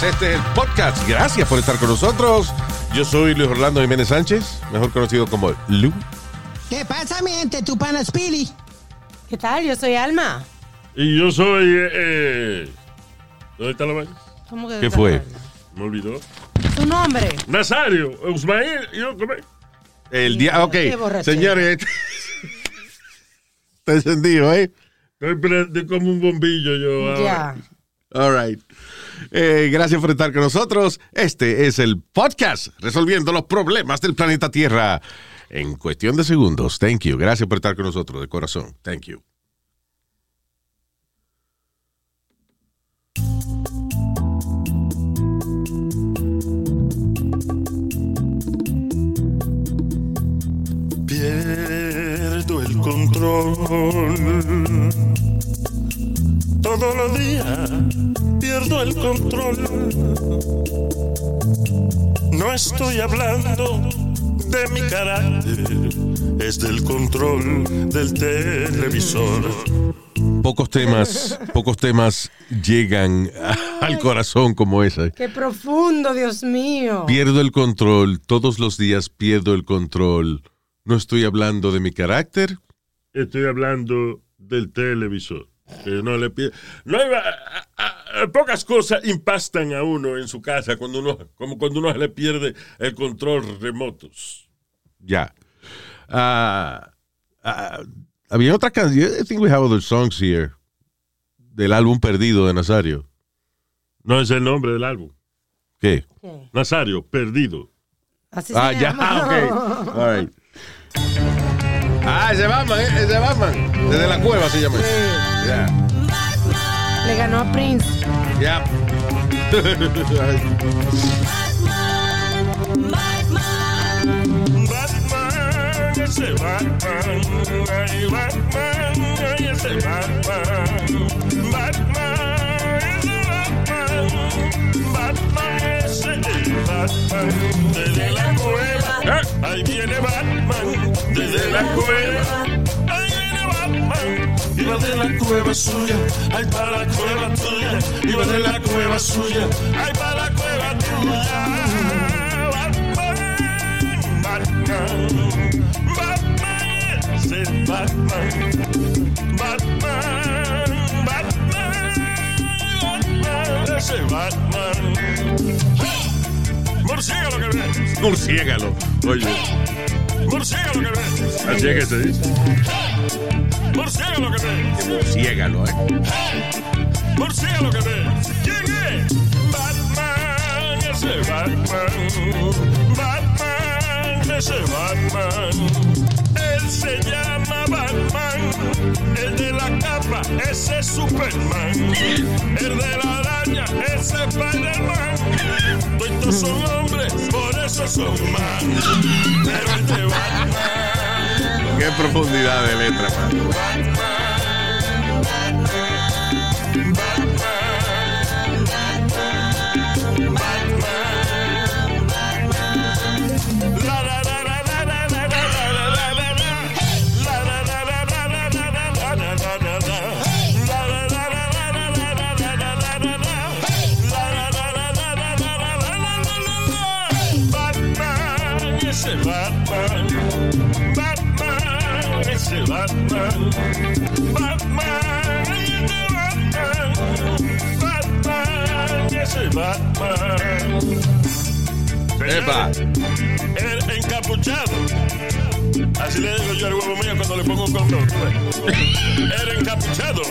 Terrícolas. Este es el podcast. Gracias por estar con nosotros. Yo soy Luis Orlando Jiménez Sánchez, mejor conocido como Lu. ¿Qué pasa, mi gente? Tu pana Speedy. ¿Qué tal? Yo soy Alma. Y yo soy. Eh, eh, ¿Dónde está la vaina? ¿Cómo que ¿Qué fue? Me olvidó. Tu nombre. Nazario, Usmail, yo, ¿cómo es? El día, ok, señores, está encendido, ¿eh? Estoy como un bombillo yo. ahora. Ya. All right. Eh, gracias por estar con nosotros. Este es el podcast resolviendo los problemas del planeta Tierra en cuestión de segundos. Thank you. Gracias por estar con nosotros de corazón. Thank you. Pierdo el control. Todos los días pierdo el control. No estoy hablando de mi carácter, es del control del televisor. Pocos temas, pocos temas llegan al corazón como ese. Qué profundo, Dios mío. Pierdo el control, todos los días pierdo el control. No estoy hablando de mi carácter. Estoy hablando del televisor. Que no le pide- no hay, a- a- a- pocas cosas impastan a uno en su casa cuando uno, como cuando uno le pierde el control remotos. Ya. Ah, ah, había otra canción. I think we have other songs here. Del álbum perdido de Nazario. No es el nombre del álbum. ¿Qué? ¿Qué? Nazario, perdido. Así Ah, se ya, llama. ok. All right. Ah, ese Batman, eh, ese Batman. Desde la cueva se llama. Ya, le ganó a Prince. Ya. Batman desde la cueva. ¿Eh? Viene Batman desde la cueva iba de la cueva suya, ay para la cueva tuya, iba de la cueva suya, ay para la cueva tuya. Batman, Batman, el Batman, Batman, Batman, ese Batman. Murciélago que ves, Murciégalo. Oye. murciélago que ves, Así es que se dice. Murciélago que ves, Murciégalo, eh. murciélago que ves. ¿Quién es? Batman, ese Batman, Batman, ese Batman. Él se llama Batman, el de la capa, ese es Superman, el de la araña, ese es Spider-Man. Todos son hombres, por eso son man. Pero el de Batman, Qué profundidad de letra, man. Epa. El encapuchado. Así le digo yo al huevo mío cuando le pongo un condón. El encapuchado.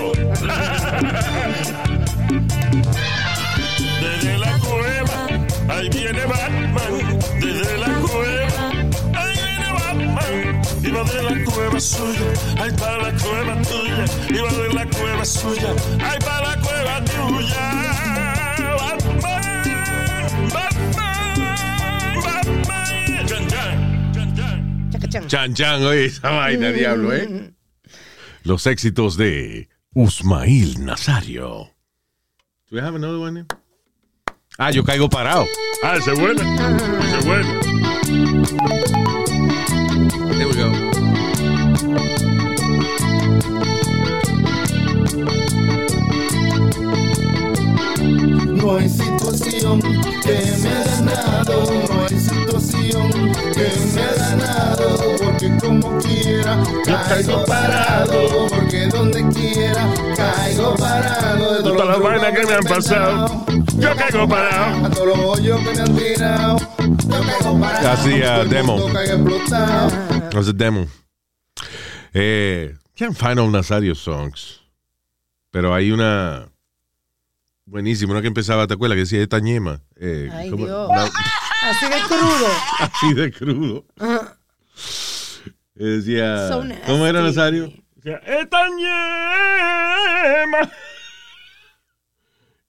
Desde la cueva, ahí viene Batman. Desde la cueva, ahí viene Batman. Iba de la cueva suya, ay para la cueva tuya. Iba de la cueva suya, ay para la cueva tuya. Chan Chan, oye, esa vaina, diablo, ¿eh? Los éxitos de Usmail Nazario. Do we have another one? Ah, yo caigo parado. Ah, ese es bueno. Ese es bueno. There we go. No hay situación que me ha ganado, hay situación que me ha ganado, porque como quiera caigo parado, porque donde quiera caigo parado. De Todas las vainas que me han pasado, yo caigo parado. A todos los hoyos que me han tirado, yo caigo parado. Hacía demo. was a demo. Eh, can't find all Nazario songs. Pero hay una buenísima, una que empezaba, ¿te acuerdas? Que decía esta ñema. Eh, Ay, ¿cómo? Dios. No, Así de crudo. así de crudo. Eh, Decía, So ¿cómo era. Nazario? O sea, esta ñema.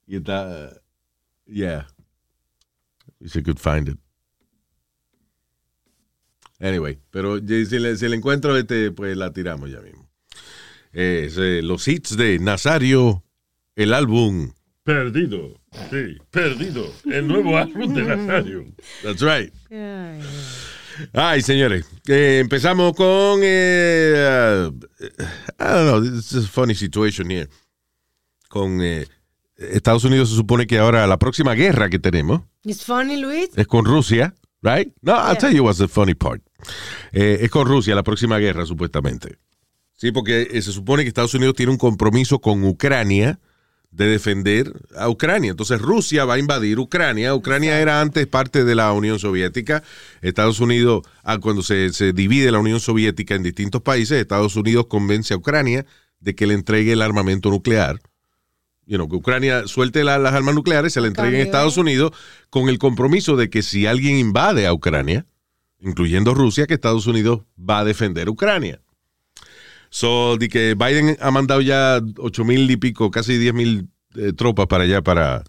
Y está, yeah. If you could find it. Anyway, pero si le, si le encuentro, este, pues la tiramos ya mismo. Eh, es, eh, los hits de Nazario, el álbum. Perdido. Sí, perdido. El nuevo álbum de Nazario. That's right. Ay, Ay, señores, eh, empezamos con. Eh, uh, I don't know, this is a funny situation here. Con eh, Estados Unidos se supone que ahora la próxima guerra que tenemos It's funny, Luis. es con Rusia, right? No, I'll Yeah. tell you what's the funny part. Eh, es con Rusia la próxima guerra, supuestamente. Sí, porque eh, se supone que Estados Unidos tiene un compromiso con Ucrania de defender a Ucrania. Entonces Rusia va a invadir Ucrania. Ucrania era antes parte de la Unión Soviética. Estados Unidos, ah, cuando se, se divide la Unión Soviética en distintos países, Estados Unidos convence a Ucrania de que le entregue el armamento nuclear. You know, que Ucrania suelte la- las armas nucleares, se le entreguen a. Estados Unidos con el compromiso de que si alguien invade a Ucrania, incluyendo Rusia, que Estados Unidos va a defender Ucrania. So, de que Biden ha mandado ya ocho mil y pico, casi diez mil eh, tropas para allá, para,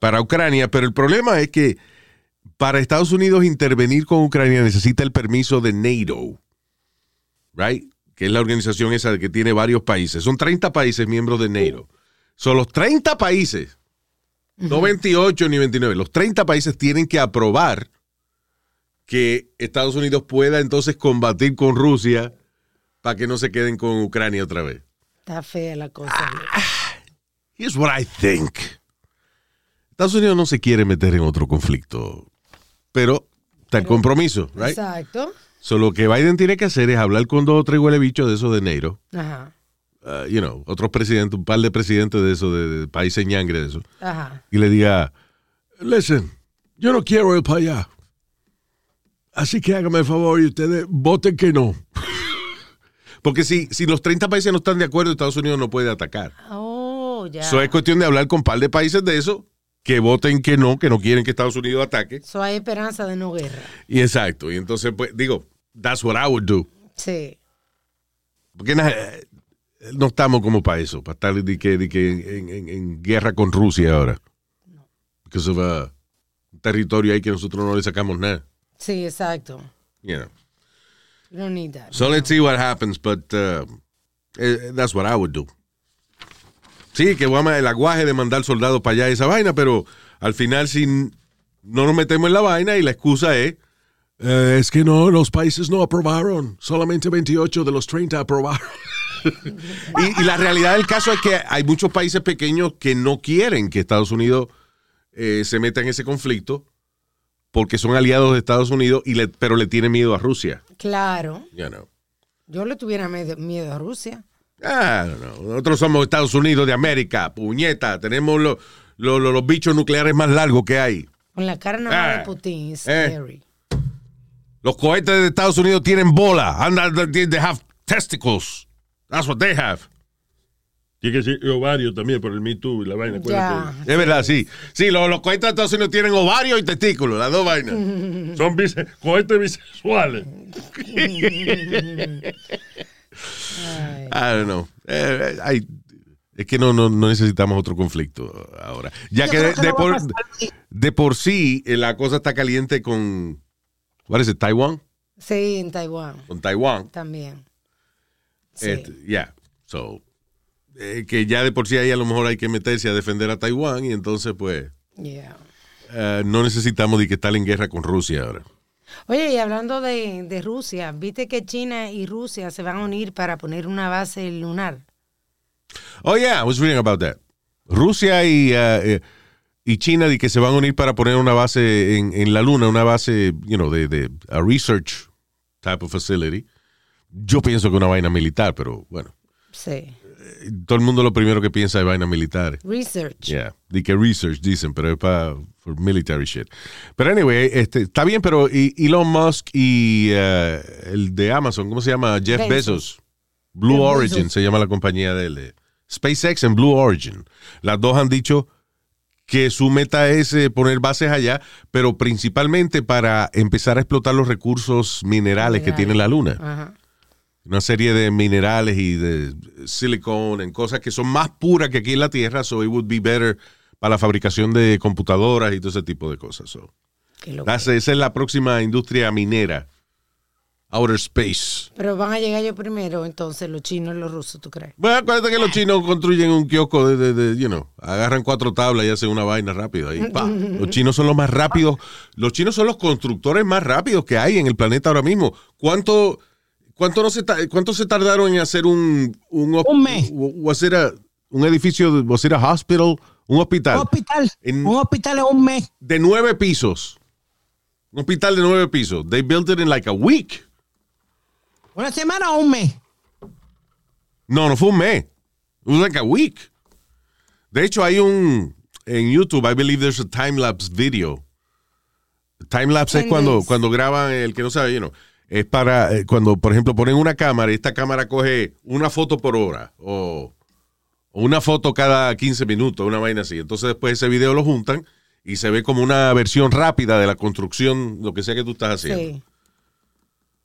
para Ucrania, pero el problema es que para Estados Unidos intervenir con Ucrania necesita el permiso de NATO, right? Que es la organización esa que tiene varios países. Son 30 países miembros de NATO. Son los 30 países, no 28 ni 29, los 30 países tienen que aprobar que Estados Unidos pueda entonces combatir con Rusia para que no se queden con Ucrania otra vez. Está fea la cosa. Ah, Here's what I think. Estados Unidos no se quiere meter en otro conflicto, pero está el compromiso, right? Exacto. So, lo que Biden tiene que hacer es hablar con dos o tres huele bichos de esos de negro, Ajá. uh, you know, otros presidentes, un par de presidentes de esos, de, de países ñangre de esos, Ajá. y le diga, listen, yo no quiero ir para allá. Así que hágame el favor y ustedes voten que no. Porque si, si los 30 países no están de acuerdo, Estados Unidos no puede atacar. Oh, ya. Eso es cuestión de hablar con un par de países de eso que voten que no, que no quieren que Estados Unidos ataque. So hay esperanza de no guerra. Y exacto. Y entonces, pues, digo, that's what I would do. Sí. Porque no estamos como para eso, para estar de que, de que en, en- en guerra con Rusia ahora. Because of uh, un territorio ahí que nosotros no le sacamos nada. Sí, exacto. You know. You don't need that. So let's see what happens, but uh, eh, that's what I would do. Sí, que vamos el aguaje de mandar soldados para allá esa vaina, pero al final si no nos metemos en la vaina y la excusa es "Eh, es que no, los países no aprobaron, solamente 28 de los 30 aprobaron. y, y la realidad del caso es que hay muchos países pequeños que no quieren que Estados Unidos eh, se meta en ese conflicto porque son aliados de Estados Unidos, y le, pero le tienen miedo a Rusia. Claro. You know. Yo le tuviera miedo, a Rusia. Ah, no, no. Nosotros somos Estados Unidos de América, puñeta. Tenemos los los- bichos nucleares más largos que hay. Con la cara Ah. de Putin. Eh. scary. Los cohetes de Estados Unidos tienen bola. And they they have testicles. That's what they have. Tiene que ser ovario también por el Me Too y la vaina. Acuérdate. Es verdad, sí. Sí, los, los cohetes de Estados Unidos tienen ovarios y testículos, las dos vainas. Son bise- cohetes bisexuales. I don't know. Eh, eh, hay- es que no, no, no necesitamos otro conflicto ahora. Ya Yo que de, que de no va a por, de por sí eh, la cosa está caliente con. ¿Cuál es? Taiwán. Sí, en Taiwán con Taiwán. también. Sí. Este, yeah. So, eh, que ya de por sí ahí a lo mejor hay que meterse a defender a Taiwán y entonces pues Yeah. eh, no necesitamos de que estar en guerra con Rusia ahora. Oye, y hablando de, de Rusia, ¿viste que China y Rusia se van a unir para poner una base lunar? Oh yeah, I was reading about that. Rusia y, eh, eh, y China de que se van a unir para poner una base en, en la luna, una base, you know, de, de a research type of facility. Yo pienso que una vaina militar, pero bueno, Sí. Todo el mundo lo primero que piensa es vaina militar. Research. Yeah, de que research dicen, pero es para for military shit. Pero anyway, este, está bien, pero Elon Musk y eh, el de Amazon, ¿cómo se llama? Jeff Bezos. Bezos. Blue Origin se llama la compañía de él. SpaceX en Blue Origin. Las dos han dicho que su meta es eh, poner bases allá, pero principalmente para empezar a explotar los recursos minerales que Minerales. tiene la Luna Ajá. Una serie de minerales y de silicón en cosas que son más puras que aquí en la Tierra, so it would be better para la fabricación de computadoras y todo ese tipo de cosas. So, that's- esa es la próxima industria minera. Outer space. Pero van a llegar yo primero, entonces los chinos y los rusos, ¿tú crees? Bueno, acuérdate que los chinos construyen un kiosco de, de- de, you know, agarran cuatro tablas y hacen una vaina rápida. pa. Los chinos son los más rápidos. Los chinos son los constructores más rápidos que hay en el planeta ahora mismo. ¿Cuánto, cuánto, no se, cuánto se tardaron en hacer un... Un, mes. o- o hacer a- un edificio, o hacer a hospital, un hospital. Un hospital. En- Un hospital en un mes. de nueve pisos. Un hospital de nueve pisos. They built it in like a week. ¿Una semana o un mes? No, no fue un mes. It was like a week. De hecho, hay un. En YouTube, I believe there's a time lapse video. Time lapse es cuando, cuando graban, el que no sabe, you know, es para eh, cuando, por ejemplo, ponen una cámara y esta cámara coge una foto por hora o, o una foto cada 15 minutos, una vaina así. Entonces, después ese video lo juntan y se ve como una versión rápida de la construcción, lo que sea que tú estás haciendo. Sí.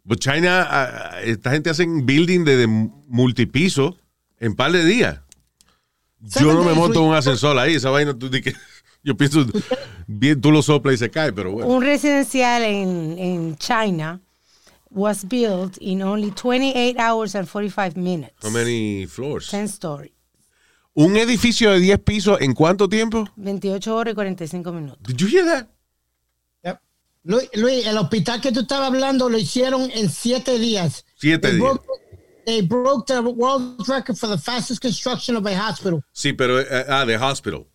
But China, ah, ah, esta gente hacen building de, de multipiso en par de días. Yo no me monto un ascensor ahí, esa vaina, tú di que, yo pienso, bien, tú lo soplas y se cae, pero bueno. Un residencial en, en China was built in only 28 hours and 45 minutes. How many floors? 10 story. Un edificio de 10 pisos, ¿en cuánto tiempo? 28 horas y 45 minutos. Did you hear that? Yep. Luis, Luis, el hospital que tú estabas hablando lo hicieron en siete días. Siete They días. broke- they broke the world record for the fastest construction of a hospital. Sí, pero, eh, ah, de hospital.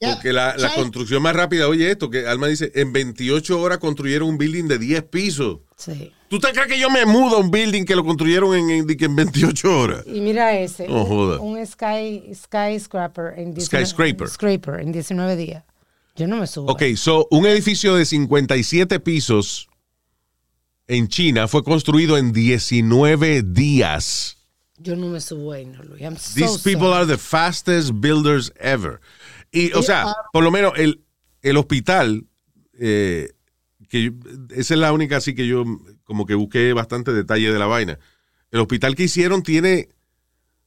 Yeah. Porque la, construcción más rápida, oye esto, que Alma dice, en 28 horas construyeron un building de 10 pisos. Sí. ¿Tú te crees que yo me mudo a un building que lo construyeron en, en, en 28 horas? Y mira ese. No un- joda. Un sky, skyscraper en 19 Skyscraper. Scraper en 19 días. Yo no me subo. Ok, so un edificio de 57 pisos en China fue construido en 19 días. Yo no me subo ahí, no, Luis. I'm so These people sorry. are the fastest builders ever. Y, o sea, por lo menos el, el hospital, eh, que esa es la única así que yo como que busqué bastante detalle de la vaina. El hospital que hicieron tiene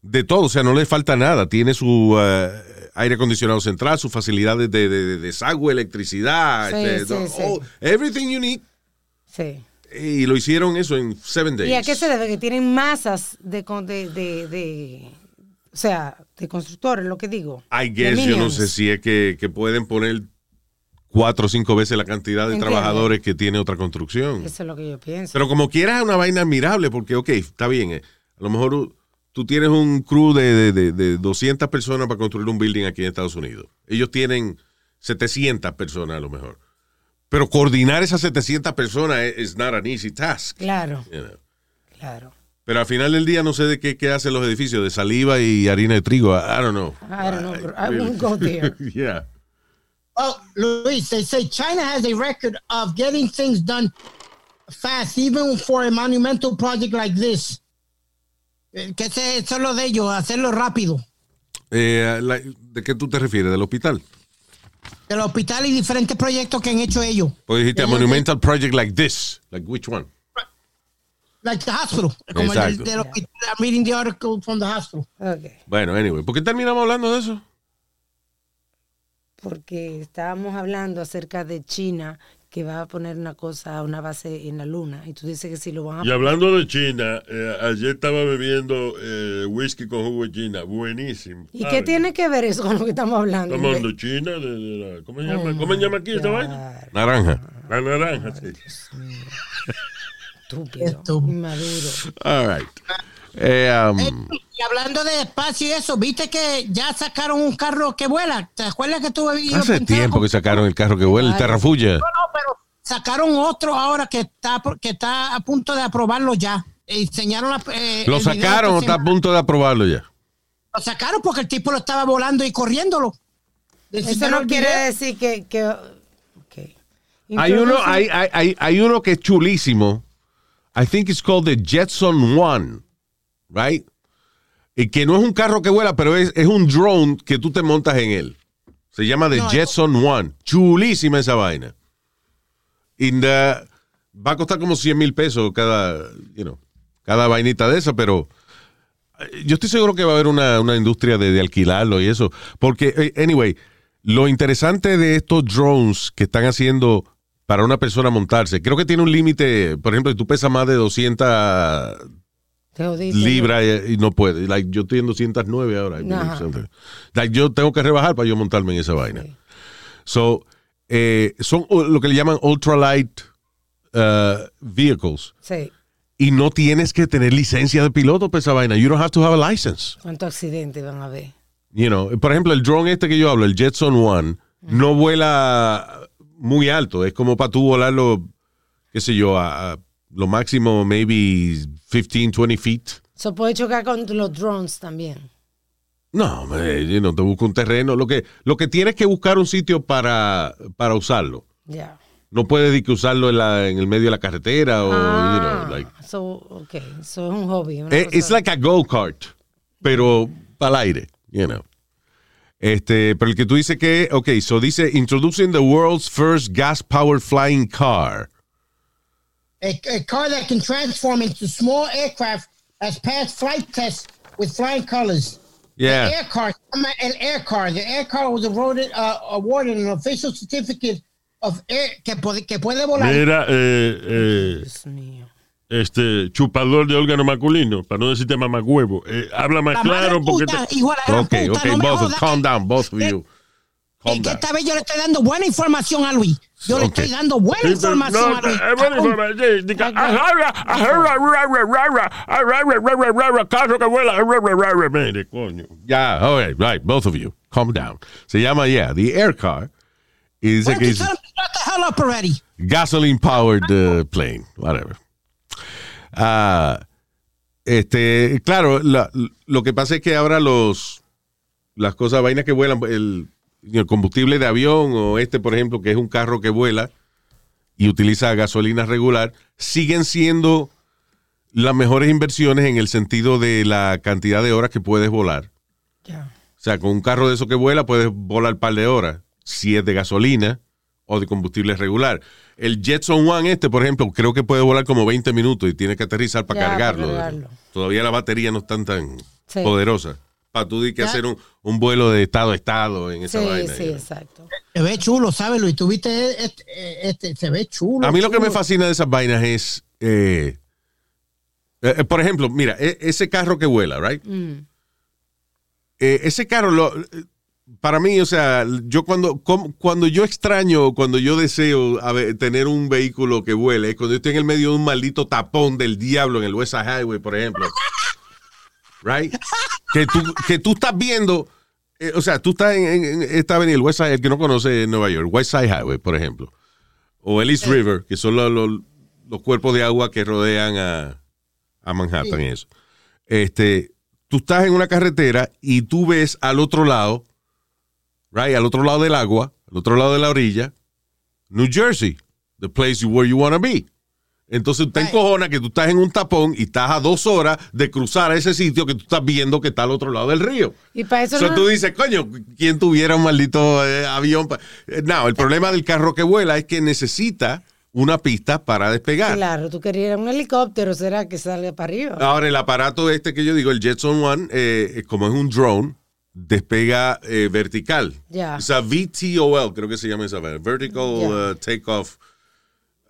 de todo, o sea, no le falta nada. Tiene su eh, aire acondicionado central, sus facilidades de, de- de desagüe, electricidad, Sí, este, sí, oh, everything you need. Sí. Y lo hicieron eso en seven days. ¿Y a qué se debe? Que tienen masas de, de, de, de- o sea, de constructores, lo que digo. I De guess, yo no sé si es que, que pueden poner cuatro o cinco veces la cantidad de Entiendo. trabajadores que tiene otra construcción. Eso es lo que yo pienso. Pero como quieras es una vaina admirable porque, ok, está bien. eh, A lo mejor tú tienes un crew de, de, de- de 200 personas para construir un building aquí en Estados Unidos. Ellos tienen 700 personas a lo mejor. Pero coordinar esas 700 personas es not an easy task. Claro, you know. claro. Pero al final del día no sé de qué, qué hacen los edificios, de saliva y harina de trigo. I, I don't know. I don't know. I really- won't go there. yeah. Oh, Luis, they say China has a record of getting things done fast, even for a monumental project like this. Que ese es solo de ellos, hacerlo rápido. Eh, la- ¿De qué tú te refieres? ¿Del hospital? Del hospital y diferentes proyectos que han hecho ellos. Porque dijiste a monumental project like this. Like which one? Like the hospital. Como el Exacto. del, del hospital. I'm reading the article from the hospital. Okay. Bueno, anyway. ¿Por qué terminamos hablando de eso? Porque estábamos hablando acerca de China que va a poner una cosa, una base en la luna. Y tú dices que si lo van a Y hablando de China, eh, ayer estaba bebiendo eh, whisky con jugo de China. Buenísimo. ¿Y Ay, qué tiene que ver eso con lo que estamos hablando? Estamos hablando de China, de, de la, ¿cómo se llama? ¿Cómo se llama aquí esta vaina? Naranja. La naranja, sí. Estúpido, Estúpido. inmaduro. All right. Eh, um, Y hablando de espacio y eso, viste que ya sacaron un carro que vuela. ¿Te acuerdas que tuve yo hace tiempo con- que sacaron el carro que vuela, el. Terrafulla. No, no, pero sacaron otro ahora que está que está a punto de aprobarlo ya. Enseñaron la, eh, ¿Lo sacaron o está a punto de aprobarlo ya? Lo sacaron porque el tipo lo estaba volando y corriéndolo. Eso no quiere decir que... que ok. Hay uno, hay, hay, hay uno que es chulísimo. I think it's called the Jetson One, right? Y que no es un carro que vuela, pero es, es un drone que tú te montas en él. Se llama the No, Jetson One. Chulísima esa vaina. Y va a costar como 100 mil pesos cada, you know, cada vainita de esa, pero eh, yo estoy seguro que va a haber una, una industria de, de alquilarlo y eso. Porque, eh, anyway, lo interesante de estos drones que están haciendo para una persona montarse, creo que tiene un límite, por ejemplo, si tú pesas más de 200 Te jodiste. Libras y, y no puedes. Like, yo estoy en 209 ahora. Like, yo tengo que rebajar para yo montarme en esa vaina. So, eh, son uh, lo que le llaman ultralight uh, vehicles. Sí. Y no tienes que tener licencia de piloto para esa vaina. You don't have to have a license. ¿Cuántos accidentes van a haber? You know, por ejemplo, el drone este que yo hablo, el Jetson One, no vuela muy alto. Es como para tú volarlo, qué sé yo, a, a lo máximo, maybe 15, 20 feet. Se puede chocar con los drones también. No, you know, te busca un terreno. Lo que, lo que tienes que buscar un sitio para, para usarlo. Ya. No puedes que usarlo en, la, en el medio de la carretera o, Ah, you know, like. so, ok, eso es un hobby. una Eh, It's like a go-kart, pero para el aire, you know. Este, pero el que tú dices que, ok, so dice, introducing the world's first gas-powered flying car. A, a car that can transform into small aircraft has passed flight tests with flying colors. The Yeah. air car, el air car. The air car was awarded, uh, awarded an official certificate of air que, puede- que puede volar. Mira, eh, eh, Dios mío. este chupador de órgano masculino, para no decirte mamagüevo. Eh, habla más La madre claro porque puta, te- hijo de la Ok, puta, ok, no both of, calm down, both of you. Calm que esta vez yo le estoy dando buena información a Luis. Yo le Ok. estoy dando buena información a Luis. Yeah, all right, right, both of you. Calm down. Se llama, yeah, the air car. Y dice que es already? gasoline-powered uh, plane, whatever. Ah, este, claro, la- lo que pasa es que ahora los las cosas, vainas que vuelan, el, el combustible de avión o este, por ejemplo, que es un carro que vuela y utiliza gasolina regular, siguen siendo las mejores inversiones en el sentido de la cantidad de horas que puedes volar. O sea, con un carro de eso que vuela puedes volar un par de horas, si es de gasolina o de combustible regular. El Jetson One este, por ejemplo, creo que puede volar como 20 minutos y tiene que aterrizar para cargarlo. Todavía la batería no están tan Sí. poderosa. Para tú di que hacer un, un vuelo de estado a estado en Sí, esa vaina. sí, you know. exacto. Se ve chulo, ¿sabes, Luis? Tuviste este, este, se ve chulo. A mí lo que me fascina de esas vainas es, eh, eh, eh, por ejemplo, mira, e- ese carro que vuela, right? Mm. Eh, ese carro, lo, para mí, o sea, yo cuando, cuando yo extraño, cuando yo deseo a ver, tener un vehículo que vuele, es cuando yo estoy en el medio de un maldito tapón del diablo en el West Side Highway, por ejemplo. Right? Que tú, que tú estás viendo, eh, o sea, tú estás en, en- esta avenida, el West Side, el que no conoce Nueva York, West Side Highway, por ejemplo. O el East River, que son los, los- los cuerpos de agua que rodean a, a Manhattan y eso. Este, tú estás en una carretera y tú ves al otro lado, right, al otro lado del agua, al otro lado de la orilla, New Jersey, the place where you want to be. Entonces te Right. encojona que tú estás en un tapón y estás a dos horas de cruzar a ese sitio que tú estás viendo que está al otro lado del río. Y para eso O sea, no- tú dices, coño, ¿quién tuviera un maldito eh, avión? pa-?" Eh, No, el problema del carro que vuela es que necesita una pista para despegar. Claro, tú querías un helicóptero, será que salga para arriba. Ahora, el aparato este que yo digo, el Jetson One, eh, como es un drone, despega eh, vertical. Ya. O sea, VTOL, creo que se llama esa. Vertical uh, Takeoff,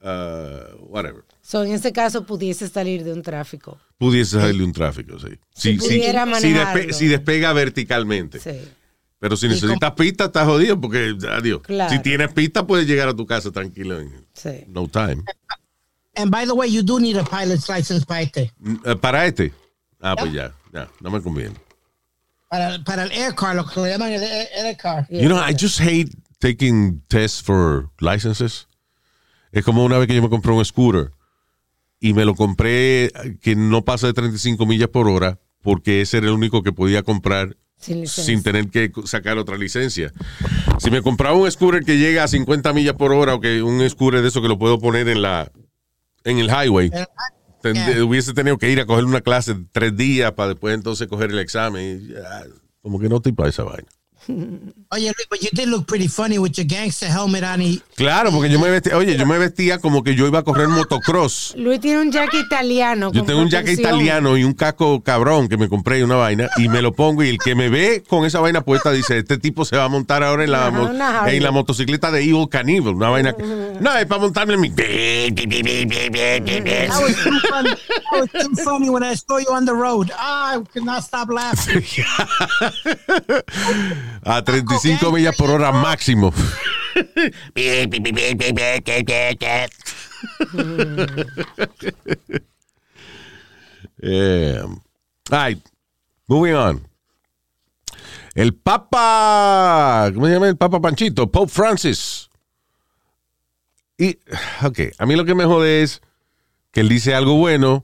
uh, whatever. So, en ese caso pudiese salir de un tráfico. Pudiese salirle un tráfico, sí. Si pudiera si, despe- si despega verticalmente. Sí. Pero si necesitas pista, estás jodido porque, adiós. Claro. Si tienes pista, puedes llegar a tu casa tranquilo en Sí. no time. And by the way, you do need a pilot's license para este. Mm, eh, Para este. Ah, pues ya, ya, no me conviene. Para, para el air car, lo que le llaman el air, car. Yeah. You know, I just hate taking tests for licenses. Es como una vez que yo me compré un scooter y me lo compré que no pasa de 35 millas por hora porque ese era el único que podía comprar Sin tener que sacar otra licencia. Si me compraba un scooter que llega a 50 millas por hora o que un scooter de eso que lo puedo poner en la en el highway, ten- Yeah. hubiese tenido que ir a coger una clase de tres días para después entonces coger el examen. Y, como que no estoy para esa vaina. Oye, Luis, but you did look pretty funny with your gangster helmet on. Claro, porque yo me vestía, oye, yo me vestía como que yo iba a correr motocross. Luis tiene un jacket italiano. Yo tengo un jacket protección. italiano y un casco cabrón que me compré y una vaina y me lo pongo y el que me ve con esa vaina puesta dice, este tipo se va a montar ahora en la, Ajá, mo- en la motocicleta de Evil Cannibal, una vaina. que- No, es para montarme en mi... that was too funny. That was too funny when I saw you on the road. Ah, I could not stop laughing. A 35 millas por hora máximo. Eh, ay, moving on. El Papa, ¿cómo se llama el Papa Panchito? Pope Francis. Y, ok, a mí lo que me jode es que él dice algo bueno,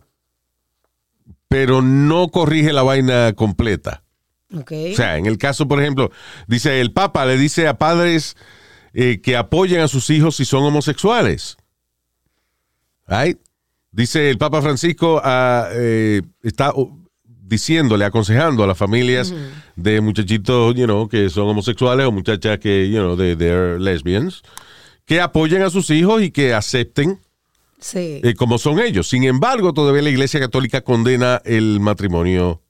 pero no corrige la vaina completa. O sea, en el caso, por ejemplo, dice el Papa le dice a padres eh, que apoyen a sus hijos si son homosexuales. Right? Dice el Papa Francisco, ah, eh, está diciéndole, aconsejando a las familias de muchachitos, you know, que son homosexuales o muchachas que, you know, de they're lesbians, que apoyen a sus hijos y que acepten sí. eh, como son ellos. Sin embargo, todavía la Iglesia Católica condena el matrimonio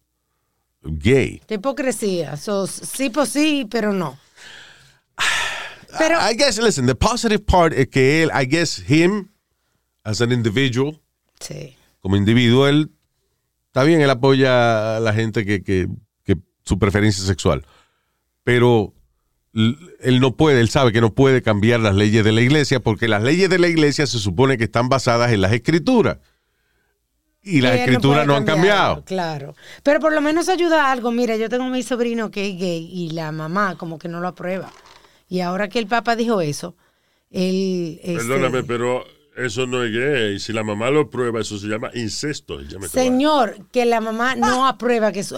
gay. Hipocresía. So, sí, pues sí, pero no. Pero, I guess, listen, the positive part es que él, I guess him, as an individual, sí. como individuo, él, está bien, él apoya a la gente que, que, que su preferencia sexual. Pero él no puede, él sabe que no puede cambiar las leyes de la iglesia porque las leyes de la iglesia se supone que están basadas en las escrituras. Y las no escrituras no, han cambiado. Claro. Pero por lo menos ayuda a algo. Mira, yo tengo mi sobrino que es gay y la mamá como que no lo aprueba. Y ahora que el papá dijo eso, él... este, Perdóname, pero eso no es gay. Si la mamá lo prueba, eso se llama incesto. se llama. Señor, que la mamá no aprueba que su...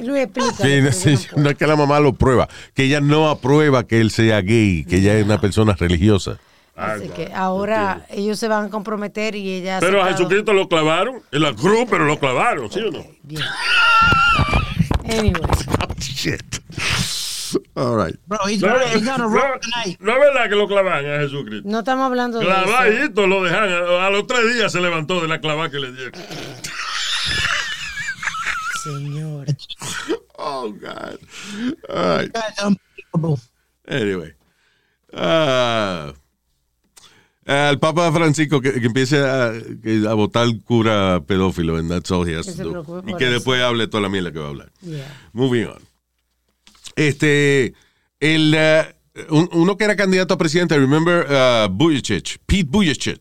Luis, explica. Sí, no, sí, no es que la mamá lo prueba, que ella no aprueba que él sea gay, que ella es una persona religiosa. Así Ah, que ya, ahora ellos se van a comprometer y ella... Pero a Jesucristo lo clavaron en la cruz, pero lo clavaron, ¿sí o no? Bien. Anyway. Shit. All right. Bro, he's No, gonna, he's gonna no, roll tonight. no es verdad que lo clavan a Jesucristo. No estamos hablando de eso. Clavadito lo dejan. A, a los tres días se levantó de la clavada que le dieron. Señor. Oh, God. All right. Anyway. Ah, el Papa Francisco que, que empiece a, que- a votar cura pedófilo, and that's all he has Que to do. Y que eso. después hable toda la mierda que va a hablar. Yeah. Moving on. Este, el, eh, un- uno que era candidato a presidente, remember, uh, Buttigieg, Pete Buttigieg,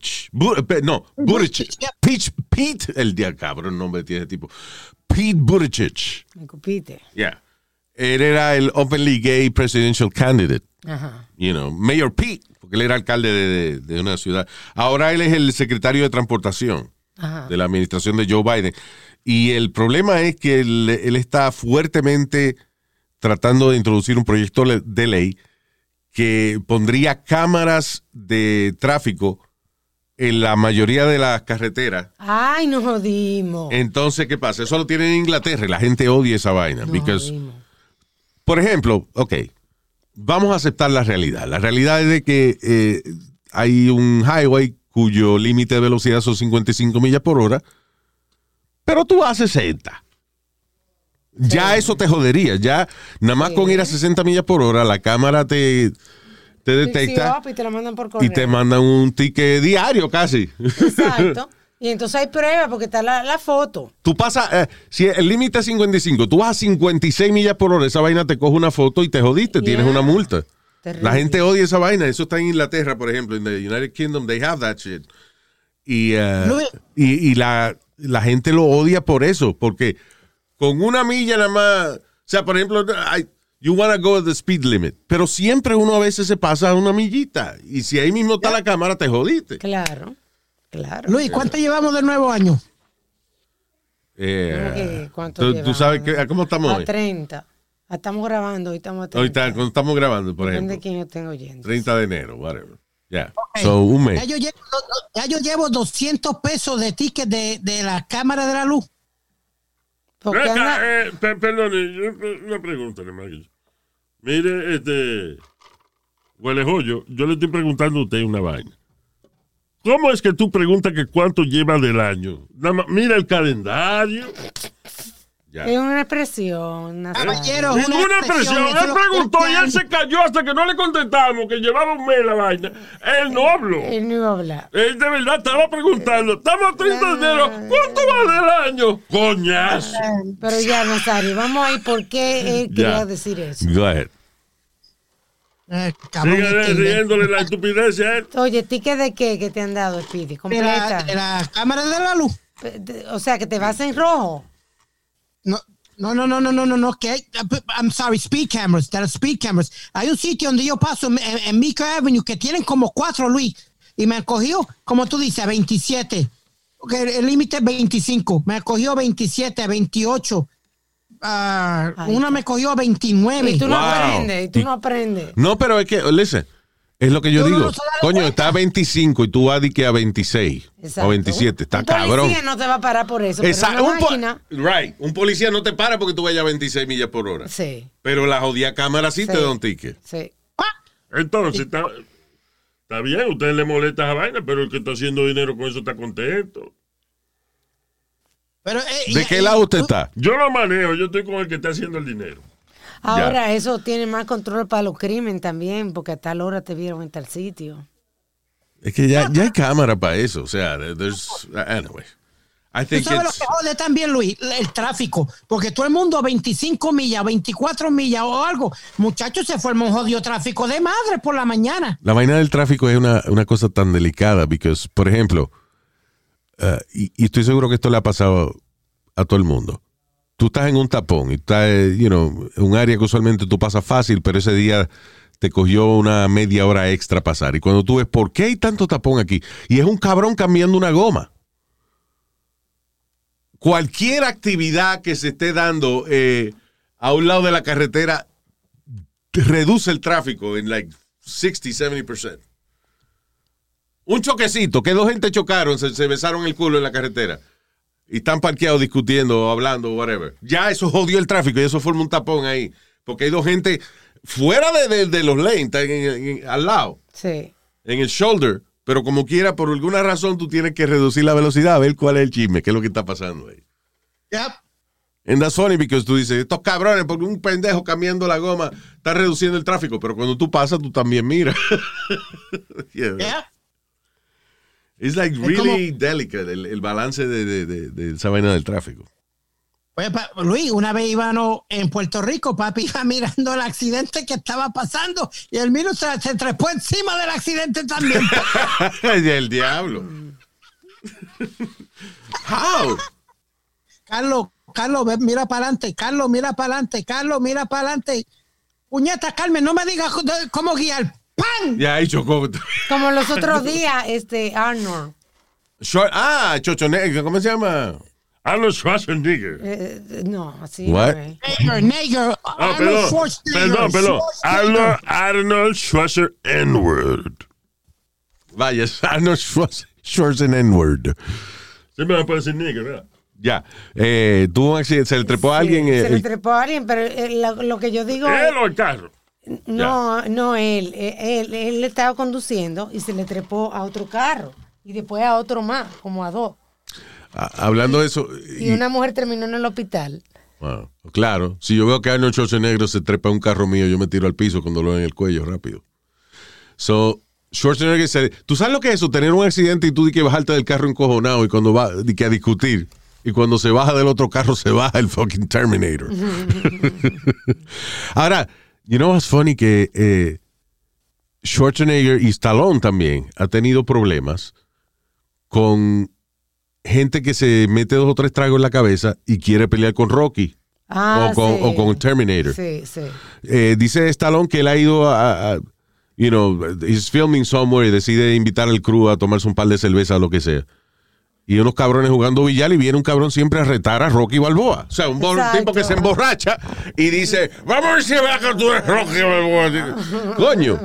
no, Buttigieg, yeah. Pete, Pete, el día cabrón nombre tiene tipo, Pete Buttigieg, Me cupite. yeah, él era el openly gay presidential candidate, Ajá. you know, Mayor Pete, porque él era alcalde de, una ciudad. Ahora él es el secretario de transportación Ajá. de la administración de Joe Biden. Y el problema es que él, él está fuertemente tratando de introducir un proyecto de ley que pondría cámaras de tráfico en la mayoría de las carreteras. Ay, nos jodimos. Entonces, ¿qué pasa? Eso lo tienen en Inglaterra y la gente odia esa vaina. Nos because- jodimos. por ejemplo, ok, vamos a aceptar la realidad. La realidad es de que eh, hay un highway cuyo límite de velocidad son 55 millas por hora, pero tú haces 60. Ya eso te jodería. Ya, nada más con ir a 60 millas por hora, la cámara te, te detecta y te y te mandan un ticket diario casi. Exacto. Y entonces hay pruebas porque está la, la foto. Tú pasas, eh, si el límite es 55, tú vas a 56 millas por hora, esa vaina te coge una foto y te jodiste, tienes una multa. Terrible. La gente odia esa vaina, eso está en Inglaterra, por ejemplo, en the United Kingdom, they have that shit. Y, Luis. y, y la, la gente lo odia por eso, porque con una milla nada más, o sea, por ejemplo, I- you wanna go the speed limit, pero siempre uno a veces se pasa a una millita, y si ahí mismo está la cámara, te jodiste. Claro. Claro. Luis, ¿cuánto llevamos del nuevo año? Eh, ¿Cómo que cuánto tú, tú llevamos? sabes que, ¿cómo estamos A hoy? 30. Ah, Estamos grabando, hoy estamos a 30. Ahorita, cuando estamos grabando, por Depende de ejemplo. quién yo tengo oyendo. 30 de enero, whatever. Ya. So, un Ya mes. yo, llevo, ya yo llevo 200 pesos de ticket de, de la cámara de la luz. Porque acá, anda- eh, pe- perdone, yo- una pregunta, hermano. Mire, este. Huele joyo, yo le estoy preguntando a usted una vaina. ¿Cómo es que tú preguntas que cuánto lleva del año? Mira el calendario. Ya. es una expresión. Nazario. Caballero, es una Ninguna expresión, Él preguntó y él se cayó hasta que no le contestamos, que llevaba un mes la vaina. Él no habló. Él no iba a hablar. Él de verdad estaba preguntando. Estamos a 30 de enero. ¿Cuánto vale el año? Coñazo. Pero ya, Nazario, vamos ahí. ¿Por qué él quería Ya. decir eso? Go ahead. Eh, cabrón, Sigue este, riéndole la estupidez a él. Oye, ¿ticket de qué que te han dado, Speedy? de la, Completa. de la cámara de la luz. O sea, que te vas en rojo. No, no, no, no, no, no, no, no, que I'm sorry, speed cameras, de las speed cameras. Hay un sitio donde yo paso en, en Avenue que tienen como cuatro, Luis, y me han cogido, como tú dices, a 27. Porque el límite es 25. Me cogió 27, 28. Ay, una me cogió a 29. Y tú no Wow. aprendes, y tú Y- no aprendes. No, pero es que, listen, es lo que yo digo. no Coño, cuenta. está a 25 y tú vas a que a 26 Exacto. o 27. Está un cabrón. policía no te va a parar por eso. Una un, máquina, right. un policía no te para porque tú vayas a 26 millas por hora. sí, Pero la jodida cámara sí, Sí. te da un ticket. sí. Entonces, está, está bien, a usted le molesta esa vaina, pero el que está haciendo dinero con eso está contento. Pero, eh, ¿De qué lado usted está? Yo lo manejo, yo estoy con el que está haciendo el dinero. Ahora eso tiene más control para los crímenes también, porque a tal hora te vieron en tal sitio. Es que ya, ya hay cámara para eso. O sea, there's, anyway. I ¿Tú think sabes lo it's, que jode también, Luis? El tráfico. Porque todo el mundo a 25 millas, 24 millas o algo. Muchachos, se forma un jodido tráfico de madre por la mañana. la vaina del tráfico es una, una cosa tan delicada, because, por ejemplo, y, estoy seguro que esto le ha pasado a todo el mundo. Tú estás en un tapón y estás, eh, you know, un área que usualmente tú pasas fácil, pero ese día te cogió una media hora extra pasar. Y cuando tú ves, ¿por qué hay tanto tapón aquí? Y es un cabrón cambiando una goma. Cualquier actividad que se esté dando eh, a un lado de la carretera reduce el tráfico en like 60, 70%. Un choquecito, que dos gente chocaron, se, se besaron el culo en la carretera y están parqueados discutiendo o hablando, whatever. Ya eso jodió el tráfico y eso forma un tapón ahí. Porque hay dos gente fuera de, de- de los lanes, están en- en- en- al lado, Sí. en el shoulder. Pero como quiera, por alguna razón, tú tienes que reducir la velocidad a ver cuál es el chisme, qué es lo que está pasando ahí. Yep. En that's funny because tú dices, estos cabrones, porque un pendejo cambiando la goma está reduciendo el tráfico, pero cuando tú pasas, tú también miras. Yeah. Yeah. It's like Es really delicate el, el balance de, de, de- de esa vaina del tráfico. Oye, pa- Luis, una vez íbamos en Puerto Rico, papi iba mirando el accidente que estaba pasando y el mío se, se trepó encima del accidente también. el diablo. How? Carlos, Carlos, ve, mira para adelante, Carlos, mira para adelante, Carlos, mira para adelante. Puñeta, Carmen, no me digas cómo guiar. ¡Pam! Ya ahí chocó. Como los otros días, este Arnold. Short- ah, Chochone, ¿cómo se llama? Arnold Schwarzenegger. eh, no, así What? Neger, Neger, Arnold perdón, Schwarzenegger, perdón, perdón. Schwarzenegger. Arnold, Arnold Schwarzenegger N-word. Vaya, Arnold Schwarz- Schwarzenegger. Siempre me puede decir nigger, ¿verdad? Ya, eh, tuvo un accidente, se le trepó a Sí, alguien. eh, se le trepó a alguien, pero eh, lo, lo que yo digo es, ¿Él o el carro? No, no él, eh, él, él estaba conduciendo y se le trepó a otro carro y después a otro más, como a dos. a- hablando de eso, Y una mujer terminó en el hospital. Wow. Claro, si yo veo que Arnold Schwarzenegger se trepa a un carro mío, yo me tiro al piso con dolor en el cuello rápido. So, Schwarzenegger se... ¿Tú sabes lo que es eso? Tener un accidente y tú di que bajarte del carro encojonado y cuando va di que a discutir. Y cuando se baja del otro carro se baja el fucking Terminator. Ahora, you know what's funny que eh, Schwarzenegger y Stallone también ha tenido problemas con gente que se mete dos o tres tragos en la cabeza y quiere pelear con Rocky Ah, o, con, sí. o con Terminator. Sí, sí. Eh, dice Stallone que él ha ido a, a- you know, he's filming somewhere y decide invitar al crew a tomarse un par de cerveza o lo que sea. Y unos cabrones jugando billar y viene un cabrón siempre a retar a Rocky Balboa. O sea, un Exacto. tipo que se emborracha y dice, vamos a ver si va que tú eres Rocky Balboa. Coño.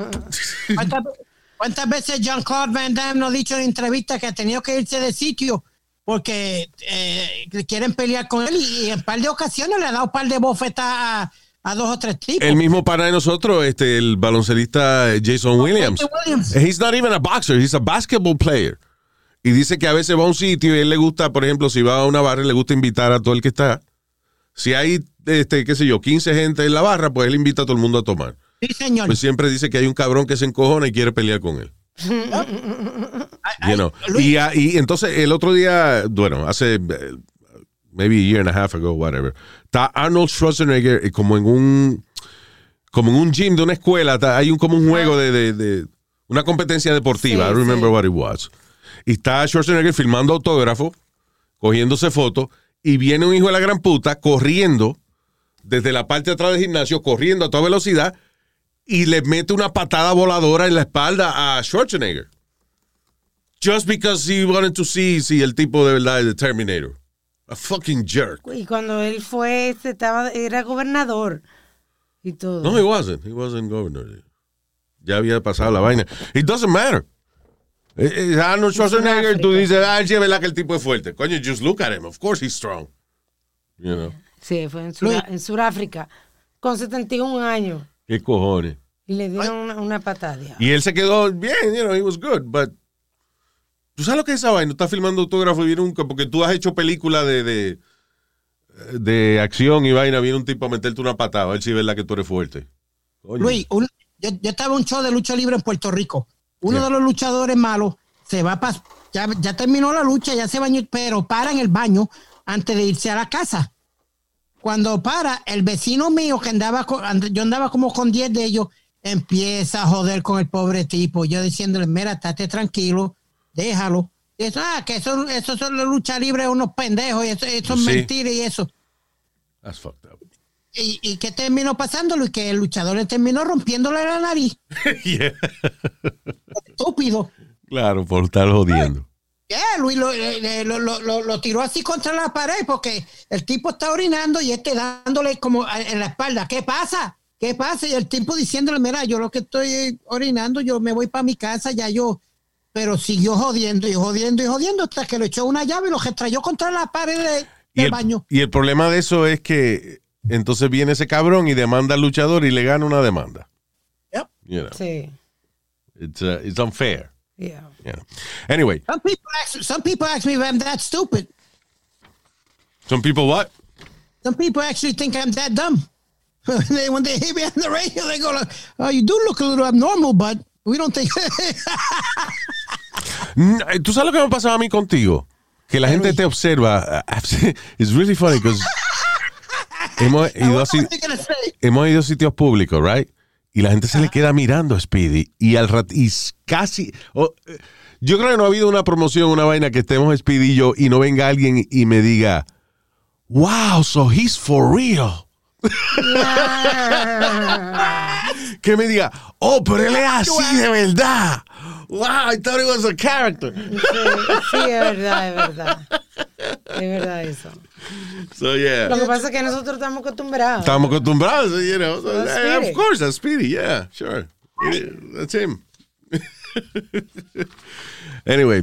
¿Cuántas, veces Jean-Claude Van Damme nos ha dicho en entrevistas que ha tenido que irse de sitio porque eh, quieren pelear con él y, en un par de ocasiones le ha dado un par de bofetas a, a dos o tres tipos? El mismo pana de nosotros, este, el baloncelista Jason Williams. Jason Williams. He's not even a boxer, he's a basketball player. Y dice que a veces va a un sitio y él le gusta, por ejemplo, si va a una barra, le gusta invitar a todo el que está. Si hay, este, qué sé yo, 15 gente en la barra, pues él invita a todo el mundo a tomar. Sí, señor. Pues siempre dice que hay un cabrón que se encojona y quiere pelear con él. You know. Y, y entonces el otro día, bueno, hace eh, maybe a year and a half ago, whatever, está Arnold Schwarzenegger eh, como en un como en un gym de una escuela, está- hay un como un juego de, de- de- una competencia deportiva, Sí, I remember sí. what it was. Y está Schwarzenegger filmando autógrafo, cogiéndose fotos, y viene un hijo de la gran puta corriendo desde la parte de atrás del gimnasio, corriendo a toda velocidad, y le mete una patada voladora en la espalda a Schwarzenegger. Just because he wanted to see si el tipo de verdad es de Terminator. A fucking jerk. Y cuando él fue, estaba, era gobernador y todo. No, he wasn't. He wasn't governor. Ya había pasado la vaina. It doesn't matter. Eh, eh, Arnold Schwarzenegger, tú dices, ah, sí, es verdad que el tipo es fuerte. Coño, just look at him. Of course he's strong. You know. Sí, fue en, Sura- en Sudáfrica, con 71 años. ¿Qué cojones? Y le dieron una, una patada. Y él se quedó bien, you know, he was good, but ¿tú sabes lo que es esa vaina? Estás filmando autógrafo y viene un porque tú has hecho película de, de de acción y vaina, viene un tipo a meterte una patada, a ver si es verdad que tú eres fuerte. Coño. Luis, un- yo, yo estaba en un show de lucha libre en Puerto Rico. Uno Yeah. de los luchadores malos se va para. Ya, ya terminó la lucha, ya se bañó, pero para en el baño antes de irse a la casa. Cuando para, el vecino mío que andaba, con- yo andaba como con 10 de ellos, empieza a joder con el pobre tipo. Yo diciéndole, mira, estate tranquilo, déjalo. Y eso, ah, que eso, eso son lucha libres, unos pendejos, y eso, eso es mentira y eso. That's fucked up. ¿Y, ¿Y qué terminó pasando, Luis? Que el luchador le terminó rompiéndole la nariz. Yeah. Estúpido. Claro, por estar jodiendo. ¿Qué? Luis lo, eh, lo- lo- lo- tiró así contra la pared porque el tipo está orinando y este dándole como a- en la espalda. ¿Qué pasa? ¿Qué pasa? Y el tipo diciéndole, mira, yo lo que estoy orinando, yo me voy para mi casa, ya yo. Pero siguió jodiendo y jodiendo y jodiendo hasta que le echó una llave y lo retrayó contra la pared de- Y del el, baño. y el problema de eso es que entonces viene ese cabrón y demanda al luchador y le gana una demanda. Yep. You know, Sí. it's, uh, it's unfair. yeah. know. Anyway, Some people, ask, some people ask me if I'm that stupid. some people what? Some people actually think I'm that dumb. they, when they hear me on the radio, they go, like, "Oh, you do look a little abnormal, but we don't think." Eh, ¿Tú sabes lo que me ha pasado a mí contigo? Que la gente te observa. It's really funny because hemos ido say? hemos ido a sitios públicos, right? Y la gente se le queda mirando a Speedy y al rat y casi eh, yo creo que no ha habido una promoción, una vaina que estemos Speedy y yo y no venga alguien y me diga, "Wow, so he's for real." que me diga, "Oh, pero él es así de verdad." Wow, I thought it was a character. Sí, sí, es verdad, es verdad. Es verdad eso. So yeah. Lo que pasa es que nosotros estamos acostumbrados. Estamos acostumbrados, you know. So, eh, of course, that's Speedy. Yeah, sure. That's him. anyway,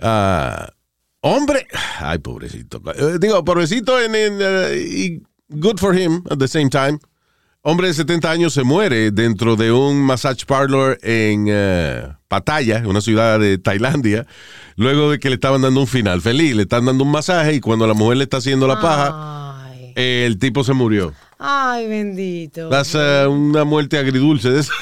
ah, hombre, ay, pobrecito. Eh, digo, pobrecito en, eh, y good for him at the same time. Hombre de 70 años se muere dentro de un massage parlor en eh, Pattaya, una ciudad de Tailandia, luego de que le estaban dando un final feliz. Le están dando un masaje y cuando la mujer le está haciendo la paja, Ay. El tipo se murió. Ay, bendito. Uh, una muerte agridulce. de esa.